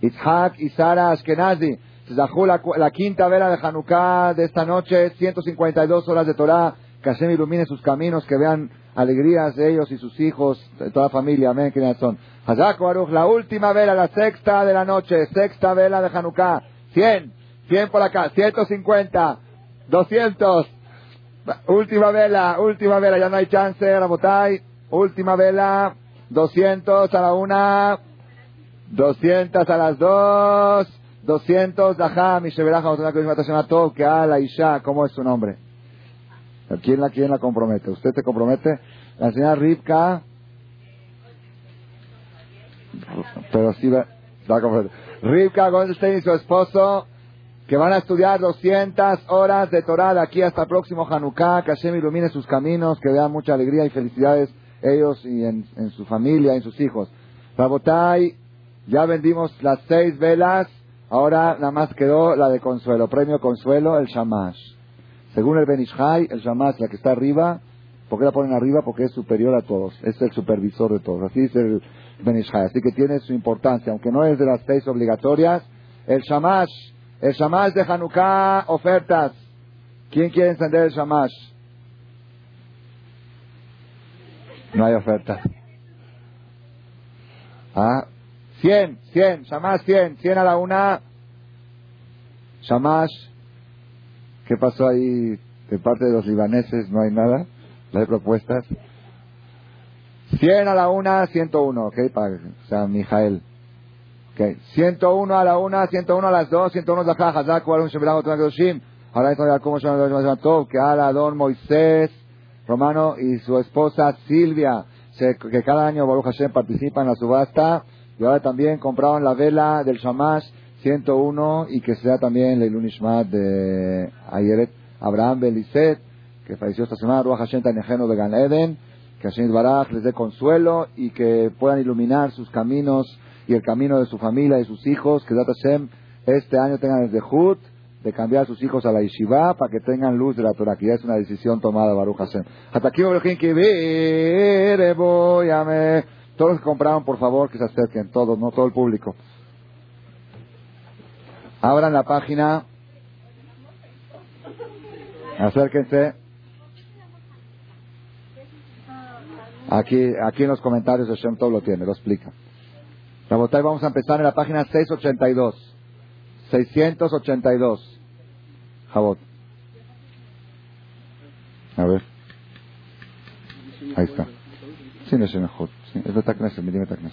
Itzhak y Sara Ashkenazi. Se la, la quinta vela de Hanukkah de esta noche, 152 horas de Torah. Que Hashem ilumine sus caminos, que vean alegrías de ellos y sus hijos, de toda la familia. Amén. Que son. Hazak la última vela, la sexta de la noche, sexta vela de Hanukkah. 100, 100 por acá, 150, 200. Última vela, última vela, ya no hay chance, Rabotay. Última vela, 200 a la una, 200 a las dos, 200, ajá, Tov, que a la Isha, ¿cómo es su nombre? ¿Quién la, quién la compromete? ¿Usted se compromete? La señora Rivka, pero sí va, va a comprometer. Rivka Goldstein y su esposo, que van a estudiar 200 horas de Torah de aquí hasta el próximo Hanukkah, que Hashem ilumine sus caminos, que vean mucha alegría y felicidades ellos y en, su familia, en sus hijos. Rabotai, ya vendimos las seis velas, ahora nada más quedó la de consuelo, premio consuelo, el Shamash. Según el Benishai, el Shamash, la que está arriba, ¿por qué la ponen arriba? Porque es superior a todos, es el supervisor de todos, así es el Benishai, así que tiene su importancia, aunque no es de las seis obligatorias, el Shamash, el Shamash de Hanukkah, ofertas. ¿Quién quiere encender el Shamash? No hay oferta. Ah, 100, 100, Shamash 100, 100 a la una. Shamash, ¿qué pasó ahí de parte de los libaneses? No hay nada, no hay propuestas. 100 a la una, 101, ok, para San Mijael. Okay. 101 a la una, 101 a las dos, 101 a la caja, Hazak, Walum, Kedoshim. Ahora esto de se Tov, que ala Don Moisés, Romano y su esposa Silvia, que cada año Baruch Hashem participan en la subasta. Y ahora también compraron la vela del Shamash 101 y que sea también la Ilunishmat de Ayeret Abraham Beliset, que falleció esta semana, Ruach Hashem Tanejeno de Gan Eden, que Hashem Baraj les dé consuelo y que puedan iluminar sus caminos y el camino de su familia y sus hijos, que Hashem este año tengan el dejut de cambiar a sus hijos a la yeshiva para que tengan luz de la Torah, que ya es una decisión tomada Baruch Hashem. Hasta aquí. Todos los que compraron, por favor, que se acerquen, todos, no todo el público. Abran la página. Acérquense. Aquí, aquí en los comentarios de Shem todo lo tiene, lo explica. Rabotay, vamos a empezar en la página 682. 682. Jabot. A ver. Ahí está. Sí, no es. Sí, es de Taknes, me dime Taknes.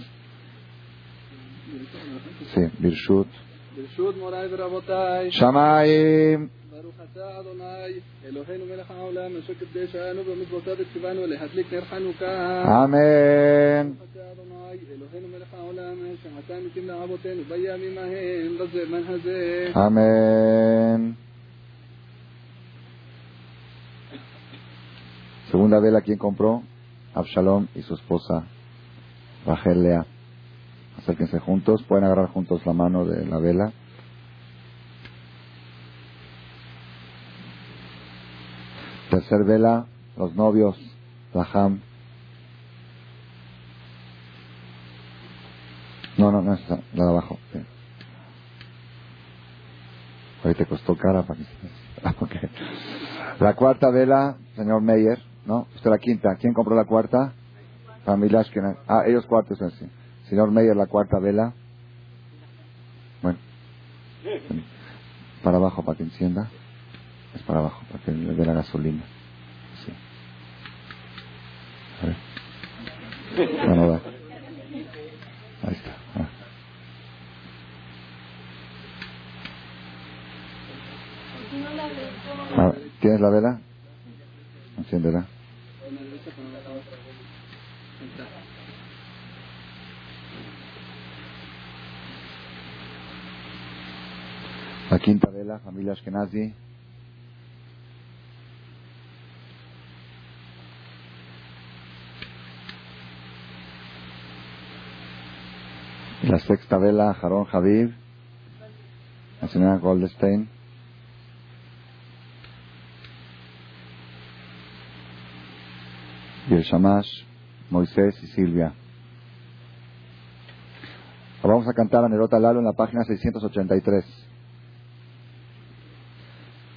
Sí, Birshut. Birshut, Moray, Rabotay. Shamayim. ברוך אתה אדוני אלוהינו מלך העולם משק קדשנו במצוותיו וציוונו להדליק נר חנוכה אמן ברוך אתה אדוני אלוהינו מלך העולם שעתה מתים לאבותינו בימים ההם בזמן הזה אמן Segunda vela, ¿quién compró? Absalom y su esposa Rachel Lea. Acérquense juntos, pueden agarrar juntos la mano de la vela. Tercer vela, los novios, Raham. No, no, no es esa, la de abajo. Sí. Hoy te costó cara para que *laughs* okay. La cuarta vela, señor Meyer, ¿no? Usted la quinta. ¿Quién compró la cuarta? Familia Ashkenaz. Ah, ellos cuartos, sí. Señor Meyer, la cuarta vela. Bueno. Para abajo para que encienda. Es para abajo, para que le dé la gasolina. Sí. A ver. Va. Ahí está. Ah. ¿Tienes la vela? Enciéndela. La quinta vela, familia Ashkenazi. La sexta vela, Jarón Javid, la señora Goldstein. Y el Shamash, Moisés y Silvia. Ahora vamos a cantar a Nerota Lalo en la página 683.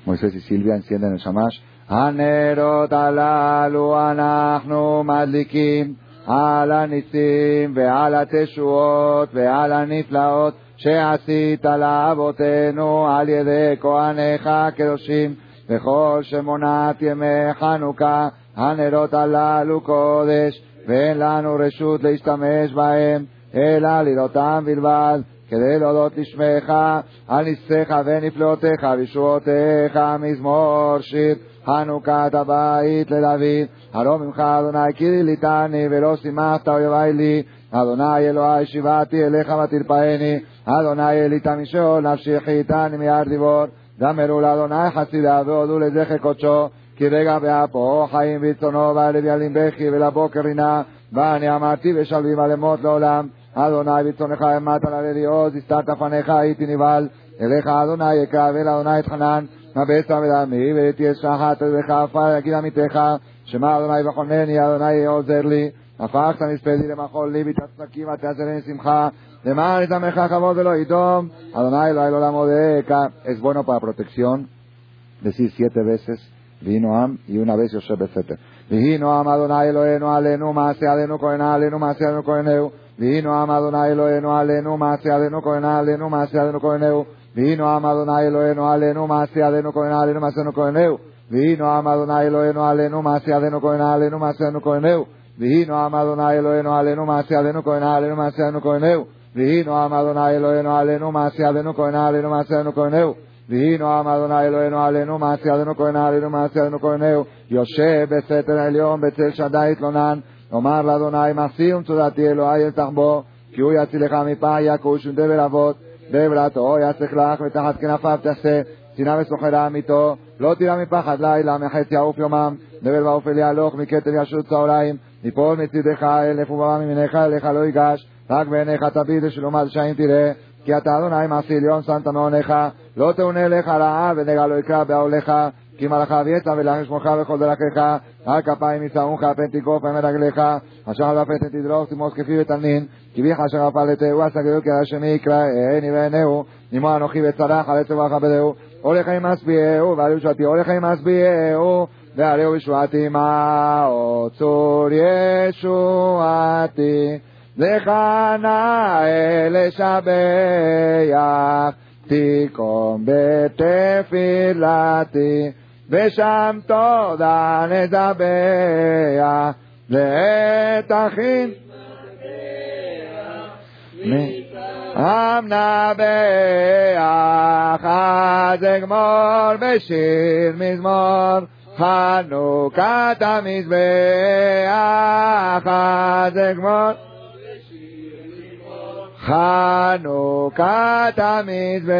Moisés y Silvia encienden el Shamash. Anerot alalu anachnu madlikim על הניסים ועל התשועות ועל הנפלאות שעשית לאבותינו על ידי כהניך הקדושים וכל שמונת ימי חנוכה הנרות הללו קודש ואין לנו רשות להשתמש בהם אלא לראותם בלבד כדי להודות לשמך על ניסיך ונפלאותיך וישועותיך מזמור שיר חנוכת הבית לדוד. הלא ממך אדוני כי ליטני ולא שימחת אויבי לי. אדוני אלוהי שיבעתי אליך ותרפאני. אדוני אליתה משאול נפשי חיתני מיד דיבור. דמרו לאדוני חסידה והודו לזכר קודשו. כי רגע באפו חיים ברצונו והלב ילין בכי ולבוקר רינה. ואני אמרתי ושלווים על אמות לעולם. אדוני ברצונך אמרת לרדי עוז, הסתרת פניך הייתי נבהל. אליך אדוני יקרא ואל אדוני אתחנן. הבצע ודמי, ותהיה שחת בך עפר יגיד עמיתך, שמע אדוני וחונני, אדוני עוזר לי. הפכת מספדי למחול לי, בתצנקים ותעזרני שמחה. למען יתמך כבוד ולא ידום. Adonai lo lo la Es bueno para protección decir siete veces vino am y una vez Yosef Beseter. Vino am Adonai Eloheinu alenu maase adenu koena alenu maase adenu koeneu. Vino am Adonai Eloheinu alenu maase adenu koena alenu maase adenu ויהי נועם אדוני אלוהינו עלינו, מעשי ידינו כהנה עלינו, מעשינו כהנהו. ויהי נועם אדוני אלוהינו עלינו, מעשי ידינו כהנה עלינו, מעשינו כהנהו. ויהי נועם אדוני אלוהינו עלינו, מעשי ידינו כהנה עלינו, מעשינו כהנהו. ויהי נועם אדוני אלוהינו עלינו, מעשי ידינו כהנה עלינו, מעשינו כהנהו. ויהי נועם אדוני אלוהינו עלינו, מעשי ידינו כהנה עלינו, מעשי ידינו כהנהו. יושב בסתר עליון, בצל שדי התלונן. אומר לאדוני, מעשי ומצודתי אלוהי אל תחבור, כי הוא יצילך מפע יכוש ומדבר אבות. בעברתו יצק לך ותחת כנפיו תעשה, שנאה וסוחרה אמיתו, לא תירא מפחד לילה, מחץ יעוף יומם, דבר ואופל יהלוך, מכתר ישוט צהריים, יפול מצידך אל נפובמה ממניך אליך לא ייגש, רק בעיניך תביט ושלומת שעים תראה, כי אתה אדוני מעשי עליון שמת מעונך, לא תאונה לך רעה ונגע לא יקרא בעולך, כי מלאכה אביאתה ולאחר שמוכה וכל דרכך, על כפיים יצאומך, פן תגרוף פן מרגליך, אשר על הפתן תדרוך, תמוס כפי ותנין, כביך אשר אף אה, על הפלתהו, עשה גדול כי השני יקרא, הנה ועינהו, נימו אנוכי וצרח, על עצב וכבדהו, הולך עם אסביהו, ועל יושעתי, הולך עם אסביהו, ועל ישועתי, מה עוצור ישועתי, לך נאה לשבח. תיקום בתפילתי. ושם תודה נדבר, ואת אחים עם נבח, אז אגמור בשיר מזמור, חנוכת המזבח, אז אגמור חנוכת המזבח.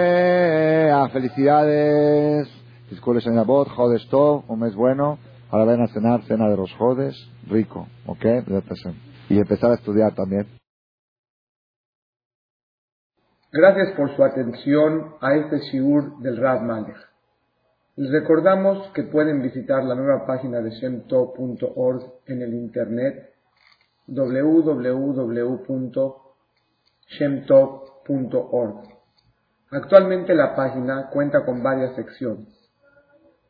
Felicidades. En voz, Jodes Tov, un mes bueno. Ahora ven a cenar, cena de los Jodes, rico, ¿ok? Y empezar a estudiar también. Gracias por su atención a este shiur del Rad Malech. Les recordamos que pueden visitar la nueva página de shemtov.org en el internet www.shemtov.org. Actualmente la página cuenta con varias secciones